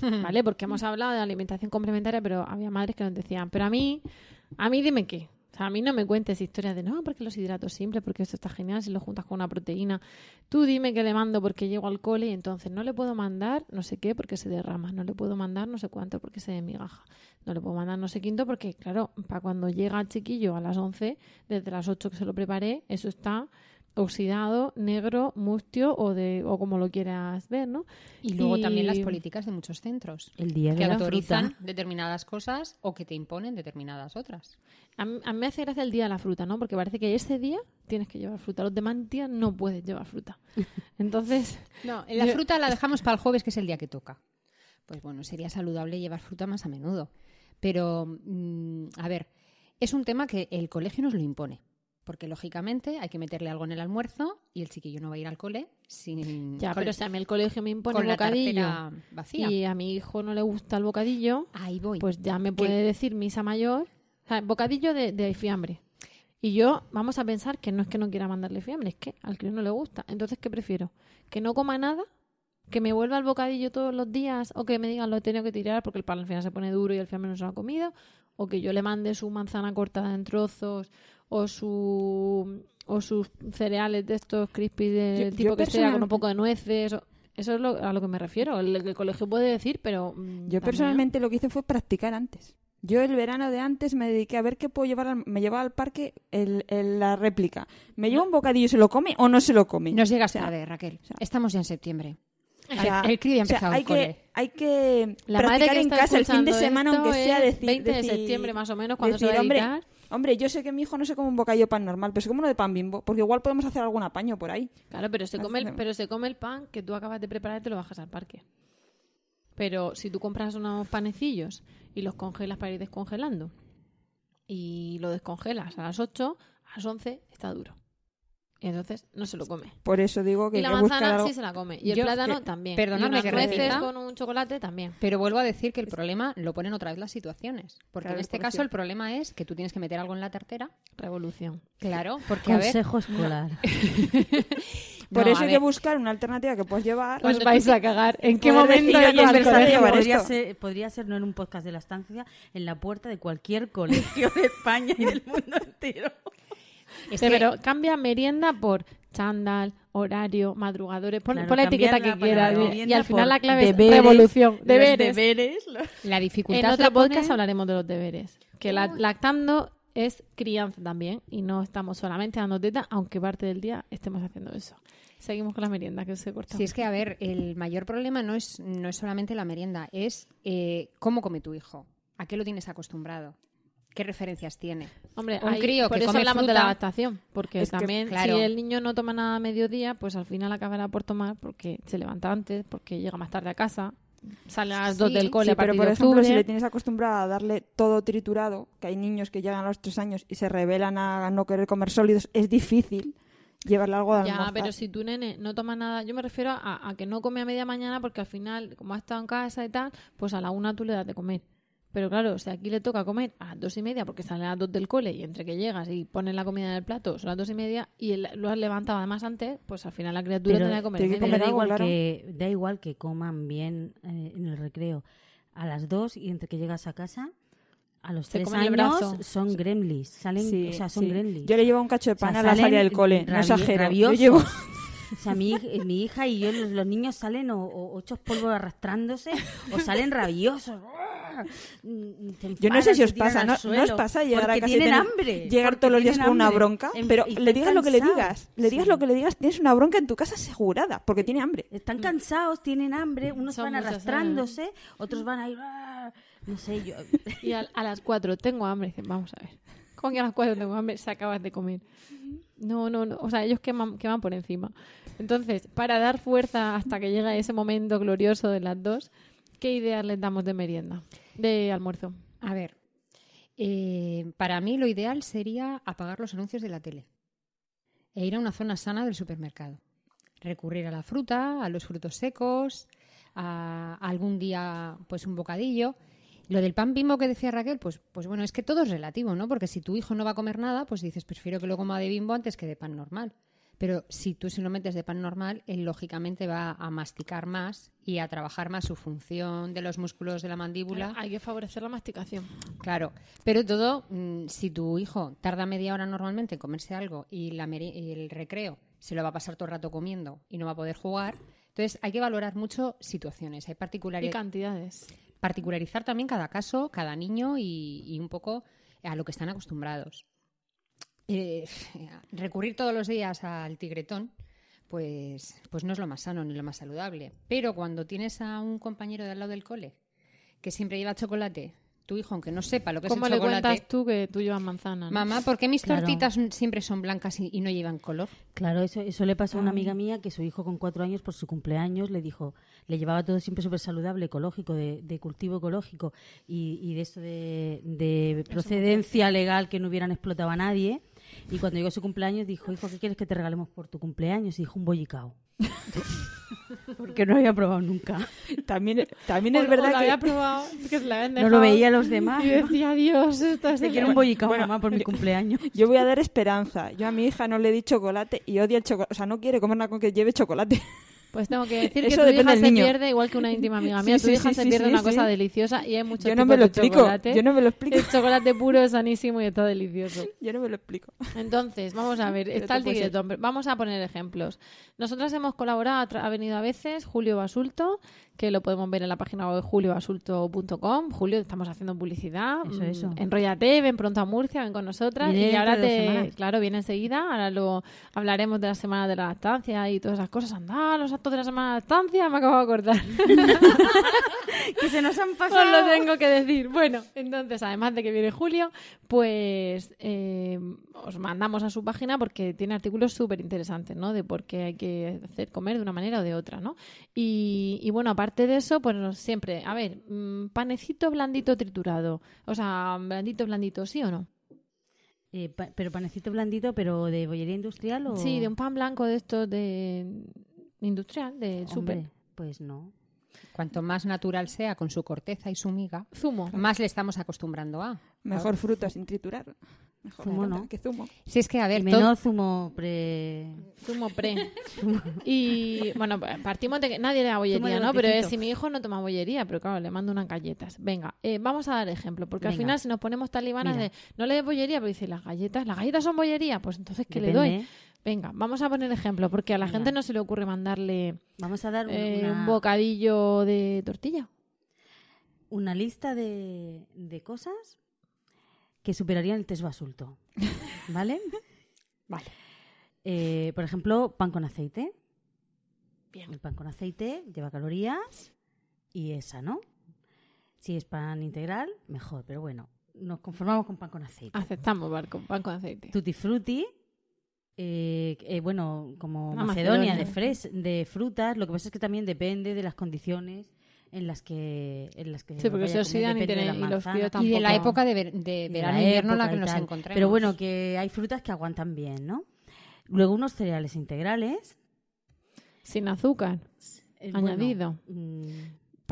¿Vale? Porque hemos hablado de alimentación complementaria, pero había madres que nos decían, pero a mí, a mí dime qué. O sea, a mí no me cuentes historias de no, porque los hidratos simples, porque esto está genial si lo juntas con una proteína. Tú dime que le mando porque llego al cole y entonces no le puedo mandar no sé qué porque se derrama, no le puedo mandar no sé cuánto porque se migaja, no le puedo mandar no sé quinto porque, claro, para cuando llega el chiquillo a las 11, desde las 8 que se lo preparé, eso está oxidado, negro, mustio o de o como lo quieras ver, ¿no? Y luego también las políticas de muchos centros El día que de la autorizan fruta. determinadas cosas o que te imponen determinadas otras. A mí, a mí me hace gracia el día de la fruta, ¿no? Porque parece que ese día tienes que llevar fruta. Los demás días no puedes llevar fruta. Entonces, No, la Yo- fruta la dejamos para el jueves, que es el día que toca. Pues bueno, sería saludable llevar fruta más a menudo. Pero, mm, a ver, es un tema que el colegio nos lo impone. Porque, lógicamente, hay que meterle algo en el almuerzo y el chiquillo no va a ir al cole sin... ya, pero si a mí el colegio me impone con bocadillo vacía. y a mi hijo no le gusta el bocadillo, Ahí voy. pues ya me puede decir misa mayor, o sea, bocadillo de, de fiambre. Y yo, vamos a pensar que no es que no quiera mandarle fiambre, es que al crío no le gusta. Entonces, ¿qué prefiero? ¿Que no coma nada? ¿Que me vuelva el bocadillo todos los días? ¿O que me digan lo he tenido que tirar porque el pan al final se pone duro y el fiambre no se lo ha comido? ¿O que yo le mande su manzana cortada en trozos? ¿O su o sus cereales de estos crispy Yo- yo tipo que sea con un poco de nueces? o- Eso es lo- a lo que me refiero. El, el colegio puede decir, pero... mm, Yo personalmente lo que hice fue practicar antes. Yo el verano de antes me dediqué a ver qué puedo llevar. al- me llevaba al parque el, el- la réplica. ¿Me lleva un bocadillo y se lo come o no se lo come? Nos llegas O sea, tarde, Raquel. Estamos ya en septiembre. o sea, el crío ya ha empezado hay el cole. que, hay que La madre practicar que en casa el fin de semana, aunque sea decir, 20 de decir- septiembre más o menos, cuando se va a hombre. Hombre, yo sé que mi hijo no se come un bocadillo de pan normal, pero se come uno de pan bimbo, porque igual podemos hacer algún apaño por ahí. Claro, pero se, come el, pero se come el pan que tú acabas de preparar y te lo bajas al parque. Pero si tú compras unos panecillos y los congelas para ir descongelando y lo descongelas a las 8, a las 11 está duro. Y entonces no se lo come. Por eso digo que Y la hay que buscar manzana algo- sí se la come. Y el Yo- plátano que- también. perdonadme y unas que nueces repita. con un chocolate también. Pero vuelvo a decir que el problema lo ponen otra vez las situaciones. Porque Claro, en este caso el problema es que tú tienes que meter algo en la tartera. Revolución. Claro, porque a ver... Consejo escolar. Por No, eso a hay que ver. buscar una alternativa que puedas llevar. Os vais a cagar. ¿En qué Poder momento decir, de oye, el colegio? podría esto. ser, podría ser, no en un podcast de la estancia, en la puerta de cualquier colegio de España y del mundo entero. Es Sí, que- pero cambia merienda por chándal, horario, madrugadores. Pon, Claro, pon la etiqueta que quieras. Y- al final la clave es deberes, revolución. los Deberes. deberes, los- La En dificultad otro la pone- podcast hablaremos de los deberes. Que la- lactando es crianza también. Y no estamos solamente dando teta, aunque parte del día estemos haciendo eso. Seguimos con la merienda, que se corta. Si es que, a ver, el mayor problema no es, no es solamente la merienda, es eh, cómo come tu hijo, a qué lo tienes acostumbrado, qué referencias tiene. Hombre, un ahí- crío por que eso come hablamos de fruta- la adaptación. Porque Es que, también, claro. si el niño no toma nada a mediodía, pues al final acabará por tomar porque se levanta antes, porque llega más tarde a casa, sale a las dos Sí, del cole Sí, a partir pero por de ejemplo, octubre. si le tienes acostumbrado a darle todo triturado, que hay niños que llegan a los tres años y se revelan a no querer comer sólidos, es difícil llevarle algo de Ya, almorzar. pero si tu nene no toma nada, yo me refiero a, a que no come a media mañana porque al final, como ha estado en casa y tal, pues a la una tú le das de comer. Pero claro, si aquí le toca comer a las dos y media porque sale a las dos del cole y entre que llegas y pones la comida en el plato son las dos y media y él lo has levantado además antes, pues al final la criatura tiene que comer. tiene que pero da, igual claro. que, da igual que coman bien eh, en el recreo a las dos y entre que llegas a casa, a los Se tres años son gremlins. Salen, Sí, o sea, son sí. gremlins. Yo le llevo un cacho de O sea, pan a la salen salida del cole, no exagero. Yo llevo... O sea, mi, mi hija y yo, los, los niños salen o, o hechos polvo arrastrándose o salen rabiosos. Yo no sé si os pasa, ¿no, ¿no os pasa llegar a casa y tienen tener- hambre. llegar todos los días con una bronca? En- Pero le digas lo que le digas, le digas Sí. lo que le digas, tienes una bronca en tu casa asegurada, porque tiene hambre. Están cansados, tienen hambre, unos Son van arrastrándose, otros van a ir... "Ah", No sé, yo... Y a, a las cuatro tengo hambre. Dicen, vamos a ver. ¿Cómo que a las cuatro tengo hambre? Se acabas de comer. No, no, no. O sea, ellos queman, queman por encima. Entonces, para dar fuerza hasta que llega ese momento glorioso de las dos, ¿qué ideas les damos de merienda? De almuerzo. A ver, eh, para mí lo ideal sería apagar los anuncios de la tele e ir a una zona sana del supermercado. recurrir a la fruta, a los frutos secos, a, algún día pues un bocadillo. Lo del pan bimbo que decía Raquel, pues, pues bueno, es que todo es relativo, ¿no? Porque si tu hijo no va a comer nada, pues dices, prefiero que lo coma de bimbo antes que de pan normal. Pero si tú se lo metes de pan normal, él lógicamente va a masticar más y a trabajar más su función de los músculos de la mandíbula. Hay que favorecer la masticación. Claro, pero todo, mm, si tu hijo tarda media hora normalmente en comerse algo y, la y el recreo se lo va a pasar todo el rato comiendo y no va a poder jugar, entonces hay que valorar mucho situaciones. Hay Y particularidades cantidades. particularizar también cada caso, cada niño y, y un poco a lo que están acostumbrados. Eh, recurrir todos los días al tigretón, pues, pues no es lo más sano ni lo más saludable. Pero cuando tienes a un compañero de al lado del cole que siempre lleva chocolate, tu hijo, aunque no sepa lo que ¿Cómo es le el chocolate, cuentas tú que tú llevas manzana? no? mamá, ¿por qué mis Claro. tortitas siempre son blancas y, y no llevan color? Claro, eso, eso le pasó a una amiga mía que su hijo con cuatro años por su cumpleaños le dijo, le llevaba todo siempre súper saludable, ecológico, de, de cultivo ecológico y, y de esto de, de procedencia legal que no hubieran explotado a nadie. Y cuando llegó su cumpleaños dijo, hijo, ¿qué quieres que te regalemos por tu cumpleaños? Y dijo, un bollicao. Porque no lo había probado nunca. También, también O- es o verdad lo que... había probado, que se la habían No lo veía a los demás. Y decía, Dios, esto es Te de quiero un bollicao, mamá, por mi cumpleaños. Yo voy a dar esperanza. Yo a mi hija no le di chocolate y odia el chocolate. O sea, no quiere comer nada con que lleve chocolate. Pues tengo que decir que tu hija se niño. pierde igual que una íntima amiga Sí, mía. tu sí, hija sí, se pierde una cosa deliciosa y hay muchos Yo no me lo explico. chocolate. Yo no me lo explico. El chocolate puro es sanísimo y está delicioso. Yo no me lo explico. Entonces, vamos a ver, está el pero Vamos a poner ejemplos. Nosotras hemos colaborado, ha venido a veces Julio Basulto, que lo podemos ver en la página web juliobasulto.com. Julio, estamos haciendo publicidad. Eso, Mm, eso. Enróllate, ven pronto a Murcia, ven con nosotras. Viene y ahora te, claro, viene enseguida. Ahora lo hablaremos de la semana de la lactancia y todas esas cosas. Anda, los actos de la semana de lactancia, me acabo de acordar. que se nos han Os pasado. lo tengo que decir. Bueno, entonces, además de que viene Julio, pues eh, os mandamos a su página porque tiene artículos súper interesantes, ¿no? De por qué hay que hacer comer de una manera o de otra, ¿no? Y, y bueno, aparte de eso, pues siempre, a ver, mm, panecito blandito triturado. O sea, blandito, blandito, ¿sí o no? Eh, pa- pero panecito blandito, pero de bollería industrial o... Sí, de un pan blanco de estos de industrial, de súper. Pues no. Cuanto más natural sea con su corteza y su miga, Zumo. más le estamos acostumbrando a. Mejor fruta sin triturar. Mejor Zumo no. que zumo. Si es que, a ver, menos todo- zumo pre... Zumo pre. Y bueno, partimos de que nadie le da bollería, ¿no? Pero es si mi hijo no toma bollería, pero claro, le mando unas galletas. Venga, eh, vamos a dar ejemplo, porque al final si nos ponemos talibanas Mira. de no le des bollería, pero dice las galletas, las galletas son bollería, pues entonces ¿qué le doy? Venga, vamos a poner ejemplo, porque a la Venga. gente no se le ocurre mandarle Vamos a dar un- eh, una, un bocadillo de tortilla. una lista de, de cosas que superarían el test basulto. ¿Vale? Vale. Eh, por ejemplo, pan con aceite. Bien. El pan con aceite lleva calorías y es sano. Si es pan integral, mejor, pero bueno, nos conformamos con pan con aceite. Aceptamos barco, pan con aceite. Tutti frutti, eh, eh, bueno, como Una Macedonia, Macedonia. de, fres, de frutas. Lo que pasa es que también depende de las condiciones en las que en las que Sí, porque se oxidan y de tienen- la y los y de la época de, ver- de de verano la invierno en la que nos tal. encontremos. Pero bueno, que hay frutas que aguantan bien, ¿no? Luego unos cereales integrales. Sin azúcar, eh, bueno, añadido.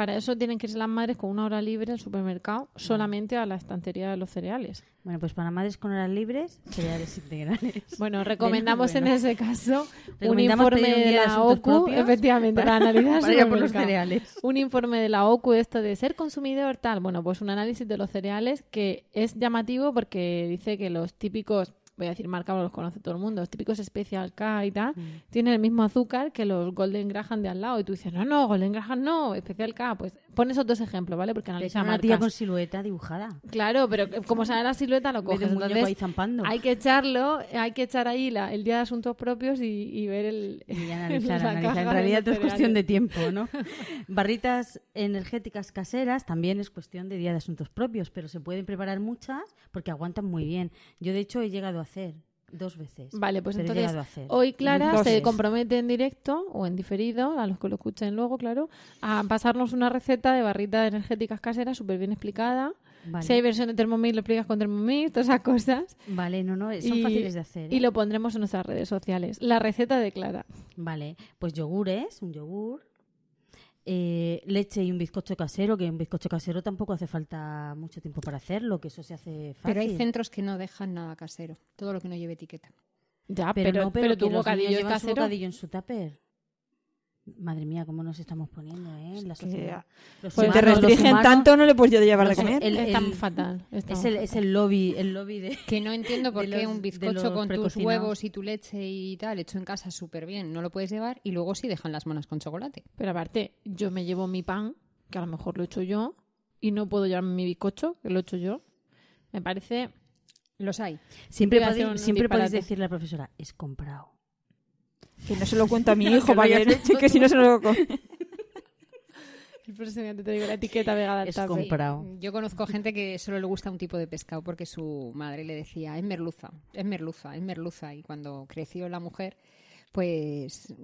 Para eso tienen que irse las madres con una hora libre al supermercado solamente a la estantería de los cereales. bueno, pues para madres con horas libres, cereales integrales. Bueno, recomendamos en ese caso un informe de la OCU, propios efectivamente, para, para- analizar para ir por los cereales. Un informe de la OCU esto de ser consumidor tal, bueno, pues un análisis de los cereales que es llamativo porque dice que los típicos, voy a decir marca, los conoce todo el mundo, los típicos Special K y tal, Mm. tienen el mismo azúcar que los Golden Graham de al lado y tú dices, no, no, Golden Graham no, Special K, pues pon esos dos ejemplos, ¿vale? Porque analiza una tía marcas. con silueta dibujada. Claro, pero como sale la silueta lo coges. Entonces, ahí zampando. hay que echarlo, hay que echar ahí la- el día de asuntos propios y, y ver el. Y analizar, analizar. En realidad es cuestión de tiempo, ¿no? Barritas energéticas caseras también es cuestión de día de asuntos propios, pero se pueden preparar muchas porque aguantan muy bien. Yo, de hecho, he llegado a hacer dos veces. Vale, pues entonces hoy Y Clara se compromete en directo o en diferido, a los que lo escuchen luego, claro, a pasarnos una receta de barritas energéticas caseras súper bien explicada Vale. Si hay versión de Thermomix, lo explicas con Thermomix, todas esas cosas. Vale, no, no, son fáciles de hacer. Y ¿eh? lo pondremos en nuestras redes sociales. La receta de Clara. Vale, pues yogures, un yogur, eh, leche y un bizcocho casero, que un bizcocho casero tampoco hace falta mucho tiempo para hacerlo, que eso se hace fácil. Pero hay centros que no dejan nada casero, todo lo que no lleve etiqueta. Ya, pero, pero, no, pero, pero, tu bocadillo es su bocadillo en su tupper. Madre mía, cómo nos estamos poniendo, ¿eh? En la sociedad. Los Pues te humanos- los restringen humanos- tanto, no le puedes llevar de comer. el- Está el- fatal. Es el, es el lobby, el lobby de... Que no entiendo por qué los- un bizcocho con tus huevos y tu leche y tal, hecho en casa súper bien, no lo puedes llevar y luego sí dejan las monas con chocolate. Pero aparte, yo me llevo mi pan, que a lo mejor lo he hecho yo, y no puedo llevarme mi bizcocho, que lo he hecho yo. Me parece... Los hay. Siempre, podéis, siempre podéis decirle a la profesora, es comprado. Que no se lo cuento a mi hijo, hayas que, si no se lo come. El próximo día te digo la etiqueta vegana del Es comprado. Yo conozco gente que solo le gusta un tipo de pescado porque su madre le decía, es merluza, es merluza, es merluza. Y cuando creció la mujer, pues,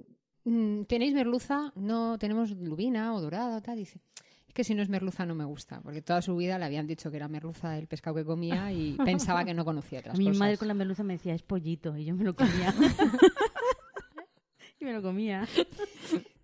mm, ¿tenéis merluza? No, tenemos lubina o dorada o tal. Dice, es que si no es merluza no me gusta, porque toda su vida le habían dicho que era merluza el pescado que comía y pensaba que no conocía A otras mi cosas. madre con la merluza me decía, es pollito, y yo me lo comía. Y me lo comía.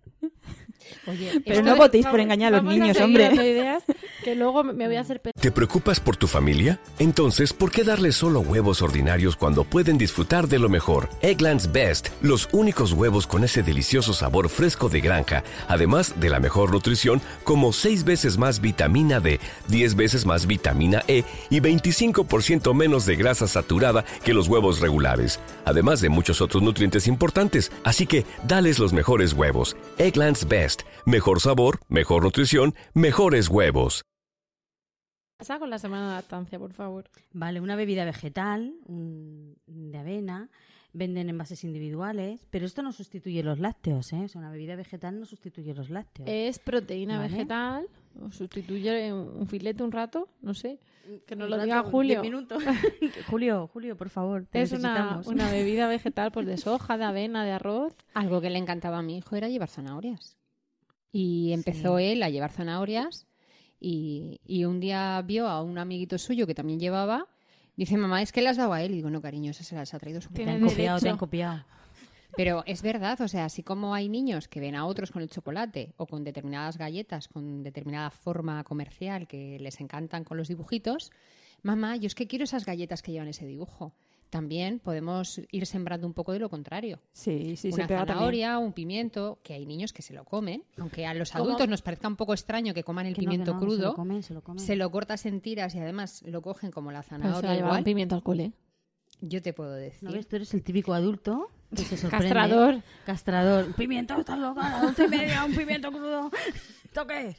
Oye, Pero no votéis por engañar a los niños, hombre. ideas que luego me voy a hacer... ¿Te preocupas por tu familia? Entonces, ¿por qué darles solo huevos ordinarios cuando pueden disfrutar de lo mejor? Eggland's Best, los únicos huevos con ese delicioso sabor fresco de granja, además de la mejor nutrición, como 6 veces más vitamina D, 10 veces más vitamina E y 25% menos de grasa saturada que los huevos regulares, además de muchos otros nutrientes importantes. Así que, dales los mejores huevos. Eggland's Best, mejor sabor, mejor nutrición, mejores huevos. Pasa con la semana de lactancia, por favor. Vale, una bebida vegetal, un- de avena, venden envases individuales, pero esto no sustituye los lácteos, ¿eh? O sea, una bebida vegetal no sustituye los lácteos. Es proteína Vale. vegetal, o sustituye un filete un rato, no sé. Que nos lo diga Julio. minutos. Julio, Julio, por favor, te Es una, una bebida vegetal pues de soja, de avena, de arroz. Algo que le encantaba a mi hijo era llevar zanahorias. Y empezó él a llevar zanahorias y, y un día vio a un amiguito suyo que también llevaba. Dice, mamá, es que las dado a él. Y digo, no, cariño, esas se las ha traído su Te mamá". han copiado, te han copiado. Pero es verdad, o sea, así como hay niños que ven a otros con el chocolate o con determinadas galletas, con determinada forma comercial que les encantan con los dibujitos, mamá, yo es que quiero esas galletas que llevan ese dibujo. También podemos ir sembrando un poco de lo contrario. Sí, sí, se Una pega también. zanahoria, un pimiento, que hay niños que se lo comen, aunque a los ¿Cómo? adultos nos parezca un poco extraño que coman el Que no, que pimiento se crudo. lo comen, se lo comen. Se lo cortas en tiras y además lo cogen como la Pues se zanahoria a llevar igual. un pimiento al cole. Yo te puedo decir. ¿No ves? Tú eres el típico adulto que se sorprende. Castrador. Castrador. Pimiento, estás loca, a once y media, un pimiento crudo. ¿Toque?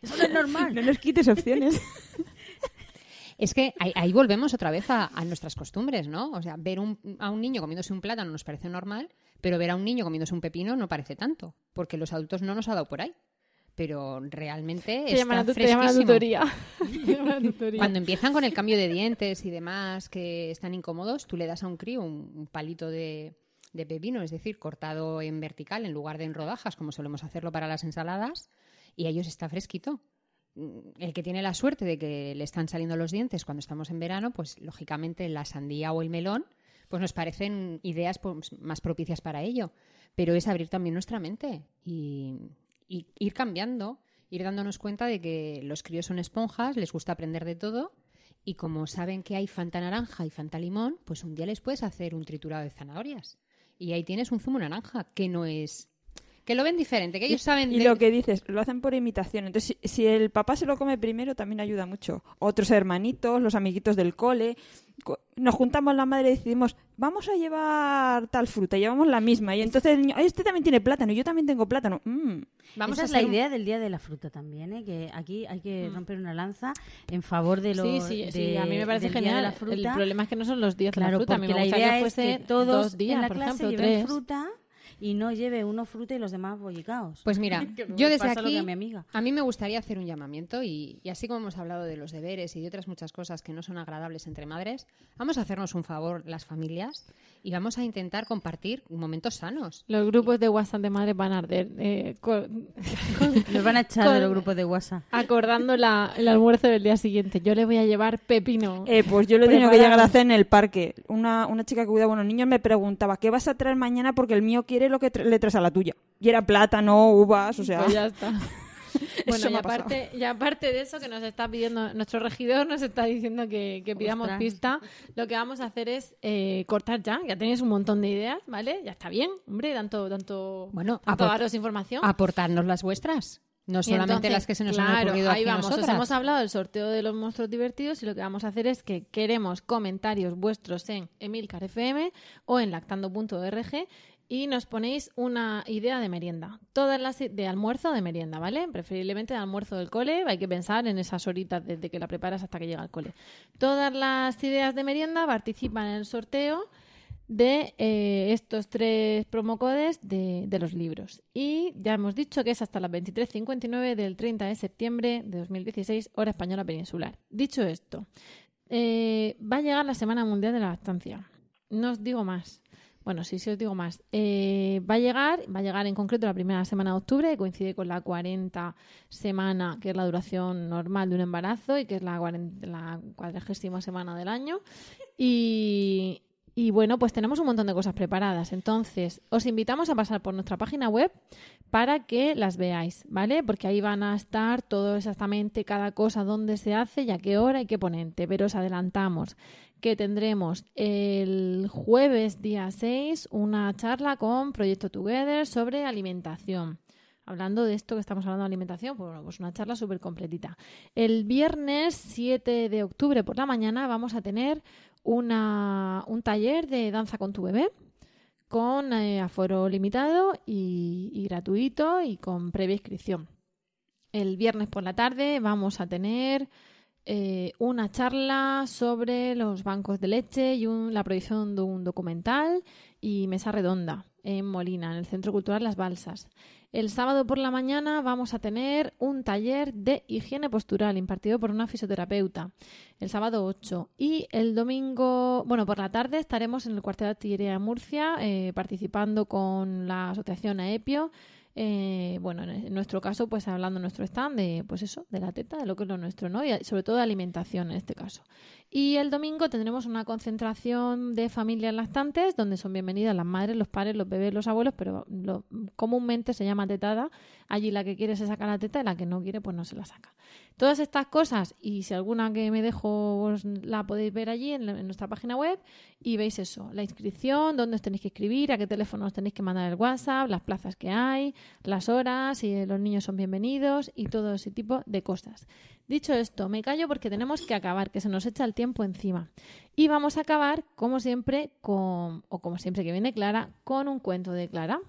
Eso no es normal. No nos quites opciones. Es que ahí, ahí volvemos otra vez a, a nuestras costumbres, ¿no? O sea, ver un- a un niño comiéndose un plátano nos parece normal, pero ver a un niño comiéndose un pepino no parece tanto, porque los adultos no nos ha dado por ahí. Pero realmente Te está llaman te llaman tutoría. Te llaman a tutoría. Cuando empiezan con el cambio de dientes y demás que están incómodos, tú le das a un crío un, un palito de, de pepino, es decir, cortado en vertical en lugar de en rodajas, como solemos hacerlo para las ensaladas, y a ellos está fresquito. Mm, El que tiene la suerte de que le están saliendo los dientes cuando estamos en verano, pues lógicamente la sandía o el melón, pues nos parecen ideas pues, más propicias para ello. Pero es abrir también nuestra mente y, y ir cambiando, ir dándonos cuenta de que los críos son esponjas, les gusta aprender de todo y como saben que hay fanta naranja y fanta limón, pues un día les puedes hacer un triturado de zanahorias. Y ahí tienes un zumo naranja, que no es... Que lo ven diferente, que ellos saben... Y de- lo que dices, lo hacen por imitación. Entonces, si, si el papá se lo come primero, también ayuda mucho. Otros hermanitos, los amiguitos del cole. co- Nos juntamos la madre y decidimos, vamos a llevar tal fruta, llevamos la misma. Y entonces el niño, "Ay, este también tiene plátano, y yo también tengo plátano. Mm. Vamos Esa a es la un- idea del Día de la Fruta también, ¿eh? que aquí hay que romper una lanza en favor de los Sí, sí, sí, a mí me parece de genial. la fruta. El problema es que no son los días Claro, de la fruta. A mí porque me la gustaría idea que es que todos dos días, en la por clase ejemplo, lleven tres. fruta y no lleve uno fruta y los demás bollicaos. Pues mira, yo desde aquí, a mi amiga. a mí me gustaría hacer un llamamiento y, y así como hemos hablado de los deberes y de otras muchas cosas que no son agradables entre madres, vamos a hacernos un favor las familias y vamos a intentar compartir momentos sanos. Los grupos de WhatsApp de madres van a arder. Eh, con, Nos van a echar de los grupos de WhatsApp. Acordando la, el almuerzo del día siguiente. Yo le voy a llevar pepino. Eh, pues yo lo he tenido que llegar a hacer en el parque. Una, una chica que cuida a unos niños me preguntaba, ¿qué vas a traer mañana? Porque el mío quiere lo que le traes a la tuya. Y era plátano, uvas, o sea... Pues ya está. bueno, y aparte, y aparte de eso que nos está pidiendo, nuestro regidor nos está diciendo que, que pidamos pista, lo que vamos a hacer es eh, cortar ya, ya tenéis un montón de ideas, ¿vale? Ya está bien, hombre, tanto, tanto, bueno, daros información. Aportarnos las vuestras. No solamente las que se nos han ocurrido ahí vamos. Nosotras. Os hemos hablado del sorteo de los monstruos divertidos y lo que vamos a hacer es que queremos comentarios vuestros en Emilcar FM o en lactando.org y nos ponéis una idea de merienda. Todas las de almuerzo de merienda, ¿vale? Preferiblemente de almuerzo del cole. Hay que pensar en esas horitas desde que la preparas hasta que llega al cole. Todas las ideas de merienda participan en el sorteo de eh, estos tres promocodes de, de los libros. Y ya hemos dicho que es hasta las 23.59 del 30 de septiembre de 2016, hora española peninsular. Dicho esto, eh, va a llegar la Semana Mundial de la Lactancia. No os digo más. Bueno, sí, sí os digo más. Eh, va a llegar, va a llegar en concreto la primera semana de octubre, que coincide con la 40 semana, que es la duración normal de un embarazo y que es la, 40, la cuadragésima semana del año. Y, y bueno, pues tenemos un montón de cosas preparadas. Entonces, os invitamos a pasar por nuestra página web para que las veáis, ¿vale? Porque ahí van a estar todo exactamente cada cosa, dónde se hace y a qué hora y qué ponente. Pero os adelantamos que tendremos el jueves día 6 una charla con Proyecto Together sobre alimentación. Hablando de esto que estamos hablando de alimentación, pues, bueno, pues una charla súper completita. El viernes 7 de octubre por la mañana vamos a tener una, un taller de danza con tu bebé con eh, aforo limitado y, y gratuito y con previa inscripción. El viernes por la tarde vamos a tener eh, una charla sobre los bancos de leche y la proyección de un documental y mesa redonda en Molina, en el Centro Cultural Las Balsas. El sábado por la mañana vamos a tener un taller de higiene postural impartido por una fisioterapeuta, el sábado 8. Y el domingo, bueno, por la tarde estaremos en el cuartel de artillería de Murcia eh, participando con la asociación AEPIO eh, bueno, en nuestro caso, pues hablando en nuestro stand de, pues eso, de la teta, de lo que es lo nuestro, ¿no? Y sobre todo de alimentación en este caso. Y el domingo tendremos una concentración de familias lactantes donde son bienvenidas las madres, los padres, los bebés, los abuelos, pero lo, comúnmente se llama tetada. Allí la que quiere se saca la teta y la que no quiere pues no se la saca. Todas estas cosas, y si alguna que me dejo la podéis ver allí en, en, nuestra página web y veis eso, la inscripción, dónde os tenéis que escribir, a qué teléfono os tenéis que mandar el WhatsApp, las plazas que hay, las horas, si los niños son bienvenidos y todo ese tipo de cosas. Dicho esto, me callo porque tenemos que acabar, que se nos echa el tiempo encima. Y vamos a acabar, como siempre, con, o como siempre que viene Clara, con un cuento de Clara.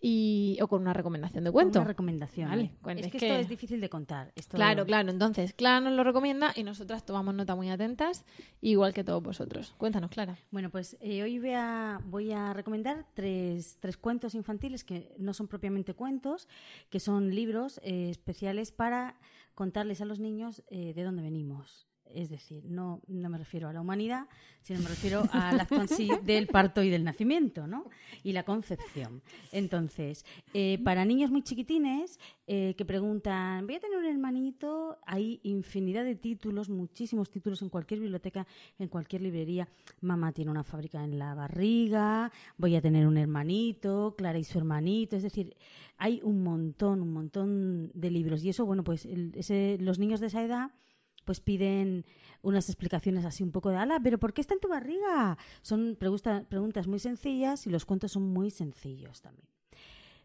Y, o con una recomendación de cuento. Una recomendación. Vale, es, que, esto es difícil de contar. Esto... Claro, claro. Entonces, Clara nos lo recomienda y nosotras tomamos nota muy atentas, igual que todos vosotros. Cuéntanos, Clara. Bueno, pues eh, hoy voy a, voy a recomendar tres, tres, cuentos infantiles que no son propiamente cuentos, que son libros eh, especiales para contarles a los niños eh, de dónde venimos. Es decir, no, no me refiero a la humanidad, sino me refiero acto en sí del parto y del nacimiento, ¿no? Y la concepción. Entonces, eh, para niños muy chiquitines eh, que preguntan, voy a tener un hermanito, hay infinidad de títulos, muchísimos títulos en cualquier biblioteca, en cualquier librería. Mamá tiene una fábrica en la barriga, voy a tener un hermanito, Clara y su hermanito, es decir, hay un montón, un montón de libros. Y eso, bueno, pues el, ese, los niños de esa edad pues piden unas explicaciones así un poco de ala, pero ¿por qué está en tu barriga? Son pregunta, preguntas muy sencillas y los cuentos son muy sencillos también.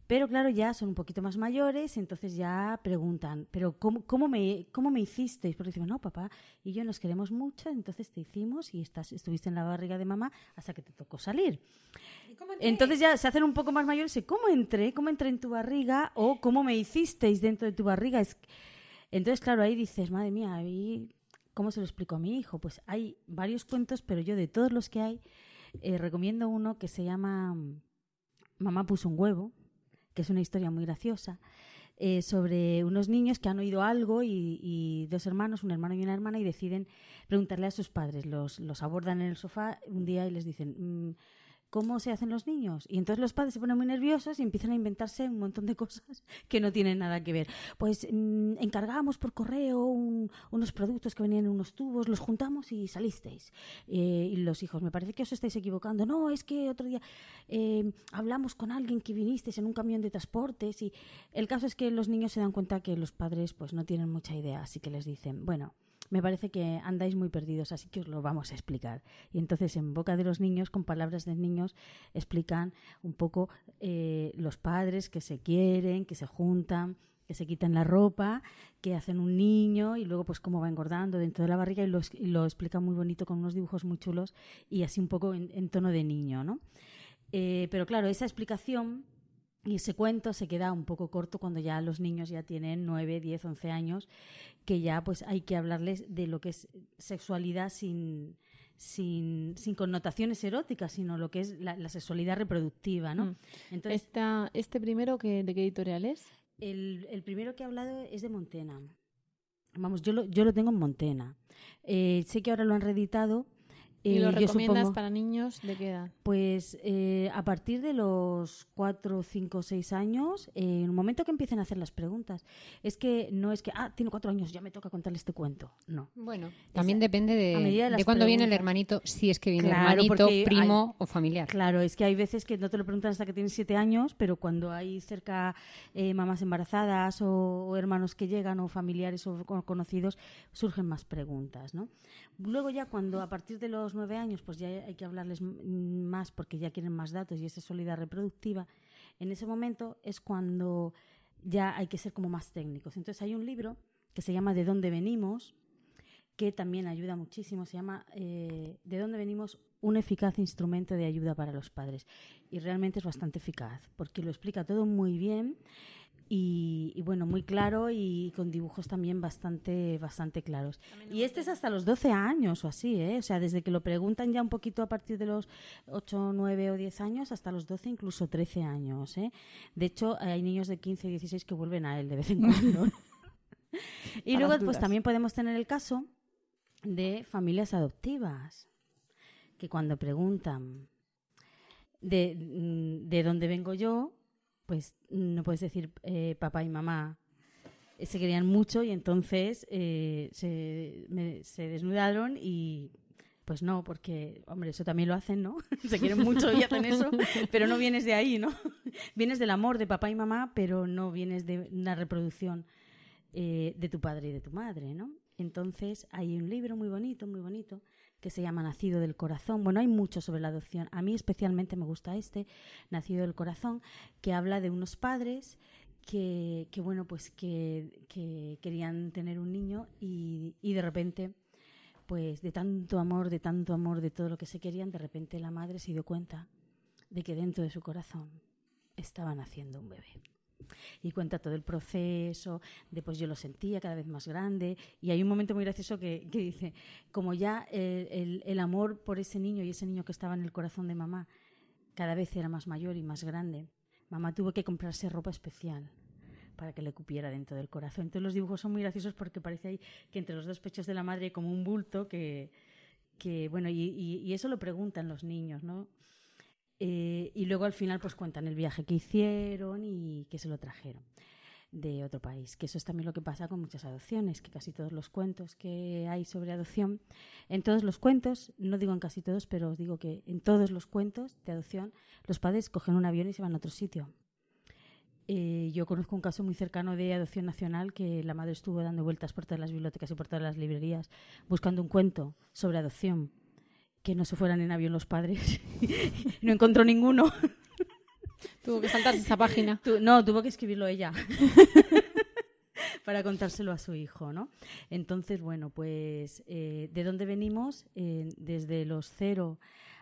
Pero claro, ya son un poquito más mayores, entonces ya preguntan, ¿pero cómo, cómo, me, cómo me hicisteis? Porque decimos, no, papá y yo nos queremos mucho, entonces te hicimos y estás, estuviste en la barriga de mamá hasta que te tocó salir. Entonces ya se hacen un poco más mayores y ¿cómo entré? ¿Cómo entré en tu barriga? ¿O cómo me hicisteis dentro de tu barriga? Es, entonces, claro, ahí dices, madre mía, ahí, ¿cómo se lo explico a mi hijo? Pues hay varios cuentos, pero yo de todos los que hay, eh, recomiendo uno que se llama Mamá puso un huevo, que es una historia muy graciosa. Eh, sobre unos niños que han oído algo y, dos hermanos, un hermano y una hermana, y deciden preguntarle a sus padres. Los, abordan en el sofá un día y les dicen, mmm, cómo se hacen los niños. Y entonces los padres se ponen muy nerviosos y empiezan a inventarse un montón de cosas que no tienen nada que ver. Pues mm, encargamos por correo unos productos que venían en unos tubos, los juntamos y salisteis. Eh, y los hijos, me parece que os estáis equivocando. No, es que otro día eh, hablamos con alguien que vinisteis en un camión de transportes y el caso es que los niños se dan cuenta que los padres pues no tienen mucha idea, así que les dicen, bueno, me parece que andáis muy perdidos, así que os lo vamos a explicar. Y entonces, en boca de los niños, con palabras de niños, explican un poco eh, los padres que se quieren, que se juntan, que se quitan la ropa, que hacen un niño y luego pues cómo va engordando dentro de la barriga y lo, lo explica muy bonito con unos dibujos muy chulos y así un poco en, tono de niño, ¿no? Eh, pero claro, esa explicación y ese cuento se queda un poco corto cuando ya los niños ya tienen 9, 10, 11 años, que ya pues hay que hablarles de lo que es sexualidad sin, sin, sin connotaciones eróticas, sino lo que es la, sexualidad reproductiva, ¿no? Mm. Entonces, ¿Este primero que, de qué editorial es? El, el, primero que he hablado es de Montena. Vamos, yo lo, yo lo tengo en Montena. Eh, sé que ahora lo han reeditado ¿Y lo recomiendas para niños de qué edad? Pues eh, a partir de los 4, 5, 6 años, en el momento que empiecen a hacer las preguntas. Es que no es que, ah, tiene 4 años, ya me toca contarle este cuento. No. Bueno, también depende de, de, cuándo viene el hermanito, si es que viene hermanito, primo o familiar. Claro, es que hay veces que no te lo preguntan hasta que tienes 7 años, pero cuando hay cerca eh, mamás embarazadas o, hermanos que llegan o familiares o conocidos, surgen más preguntas, ¿no? Luego ya cuando a partir de los nueve años, pues ya hay que hablarles más porque ya quieren más datos y esa sexualidad reproductiva, en ese momento es cuando ya hay que ser como más técnicos. Entonces hay un libro que se llama De dónde venimos, que también ayuda muchísimo, se llama eh, De dónde venimos, un eficaz instrumento de ayuda para los padres. Y realmente es bastante eficaz, porque lo explica todo muy bien y, bueno, muy claro y con dibujos también bastante, bastante claros. Y este es hasta los 12 años o así, ¿eh? O sea, desde que lo preguntan ya un poquito a partir de los 8, 9 o 10 años hasta los 12, incluso 13 años, ¿eh? De hecho, hay niños de 15 y 16 que vuelven a él de vez en cuando. y luego, pues también podemos tener el caso de familias adoptivas, que cuando preguntan de, mm, de dónde vengo yo, pues no puedes decir eh, papá y mamá eh, se querían mucho y entonces eh, se, se, desnudaron y pues no, porque, hombre, eso también lo hacen, ¿no? se quieren mucho y hacen eso, pero no vienes de ahí, ¿no? vienes del amor de papá y mamá, pero no vienes de una reproducción de tu padre y de tu madre, ¿no? Entonces hay un libro muy bonito, muy bonito, que se llama Nacido del Corazón. Bueno, hay mucho sobre la adopción. A mí especialmente me gusta este, Nacido del Corazón, que habla de unos padres que, que bueno, pues que, que, querían tener un niño y, y de repente, pues de tanto amor, de tanto amor, de todo lo que se querían, de repente la madre se dio cuenta de que dentro de su corazón estaban haciendo un bebé y cuenta todo el proceso, después yo lo sentía cada vez más grande y hay un momento muy gracioso que, dice, como ya el, amor por ese niño y ese niño que estaba en el corazón de mamá cada vez era más mayor y más grande, mamá tuvo que comprarse ropa especial para que le cupiera dentro del corazón. Entonces los dibujos son muy graciosos porque parece ahí que entre los dos pechos de la madre hay como un bulto que, bueno, y eso lo preguntan los niños, ¿no? Eh, y luego al final pues cuentan el viaje que hicieron y que se lo trajeron de otro país. Que eso es también lo que pasa con muchas adopciones, que casi todos los cuentos que hay sobre adopción, en todos los cuentos, no digo en casi todos, pero os digo que en todos los cuentos de adopción, los padres cogen un avión y se van a otro sitio. Eh, yo conozco un caso muy cercano de adopción nacional que la madre estuvo dando vueltas por todas las bibliotecas y por todas las librerías buscando un cuento sobre adopción que no se fueran en avión los padres. no encontró ninguno. Tuvo que saltarse esa página. no, tuvo que escribirlo ella. para contárselo a su hijo, ¿no? Entonces, bueno, pues, eh, ¿de dónde venimos? Eh, desde los cero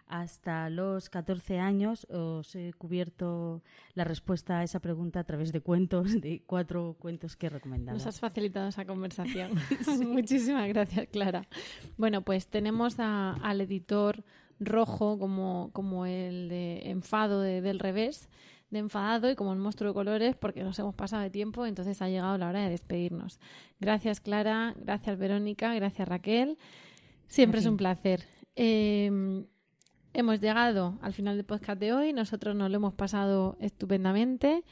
hasta los 14 años os he cubierto la respuesta a esa pregunta a través de cuentos, de cuatro cuentos que recomendamos. Nos has facilitado esa conversación. Muchísimas gracias, Clara. Bueno, pues tenemos al editor rojo como, como el de enfado del revés de enfadado y como el monstruo de colores porque nos hemos pasado de tiempo, entonces ha llegado la hora de despedirnos. Gracias Clara, gracias Verónica, gracias Raquel. Siempre es un placer. Eh, hemos llegado al final del podcast de hoy. Nosotros nos lo hemos pasado estupendamente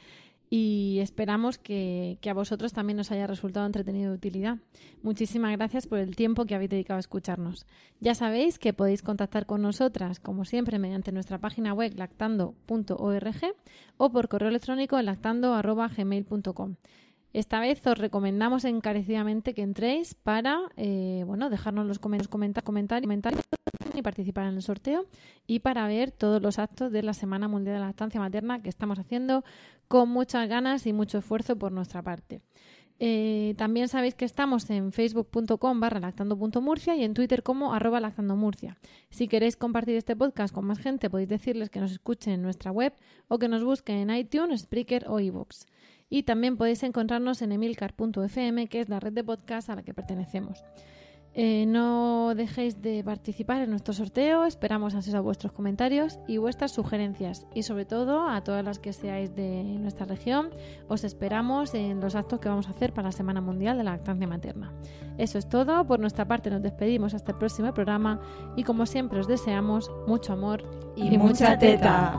y esperamos que, a vosotros también os haya resultado entretenido de utilidad. Muchísimas gracias por el tiempo que habéis dedicado a escucharnos. Ya sabéis que podéis contactar con nosotras, como siempre, mediante nuestra página web lactando.org o por correo electrónico en lactando.gmail.com. Esta vez os recomendamos encarecidamente que entréis para eh, bueno, dejarnos los comentarios, comentarios y participar en el sorteo y para ver todos los actos de la Semana Mundial de la Lactancia Materna que estamos haciendo con muchas ganas y mucho esfuerzo por nuestra parte. Eh, también sabéis que estamos en facebook.com barra lactando.murcia y en Twitter como arroba lactandomurcia. Si queréis compartir este podcast con más gente, podéis decirles que nos escuchen en nuestra web o que nos busquen en iTunes, Spreaker o iVoox. Y también podéis encontrarnos en emilcar.fm, que es la red de podcast a la que pertenecemos. Eh, no dejéis de participar en nuestro sorteo, esperamos a vuestros comentarios y vuestras sugerencias y sobre todo a todas las que seáis de nuestra región, os esperamos en los actos que vamos a hacer para la Semana Mundial de la Lactancia Materna. Eso es todo, por nuestra parte nos despedimos hasta el próximo programa y como siempre os deseamos mucho amor y, mucha teta.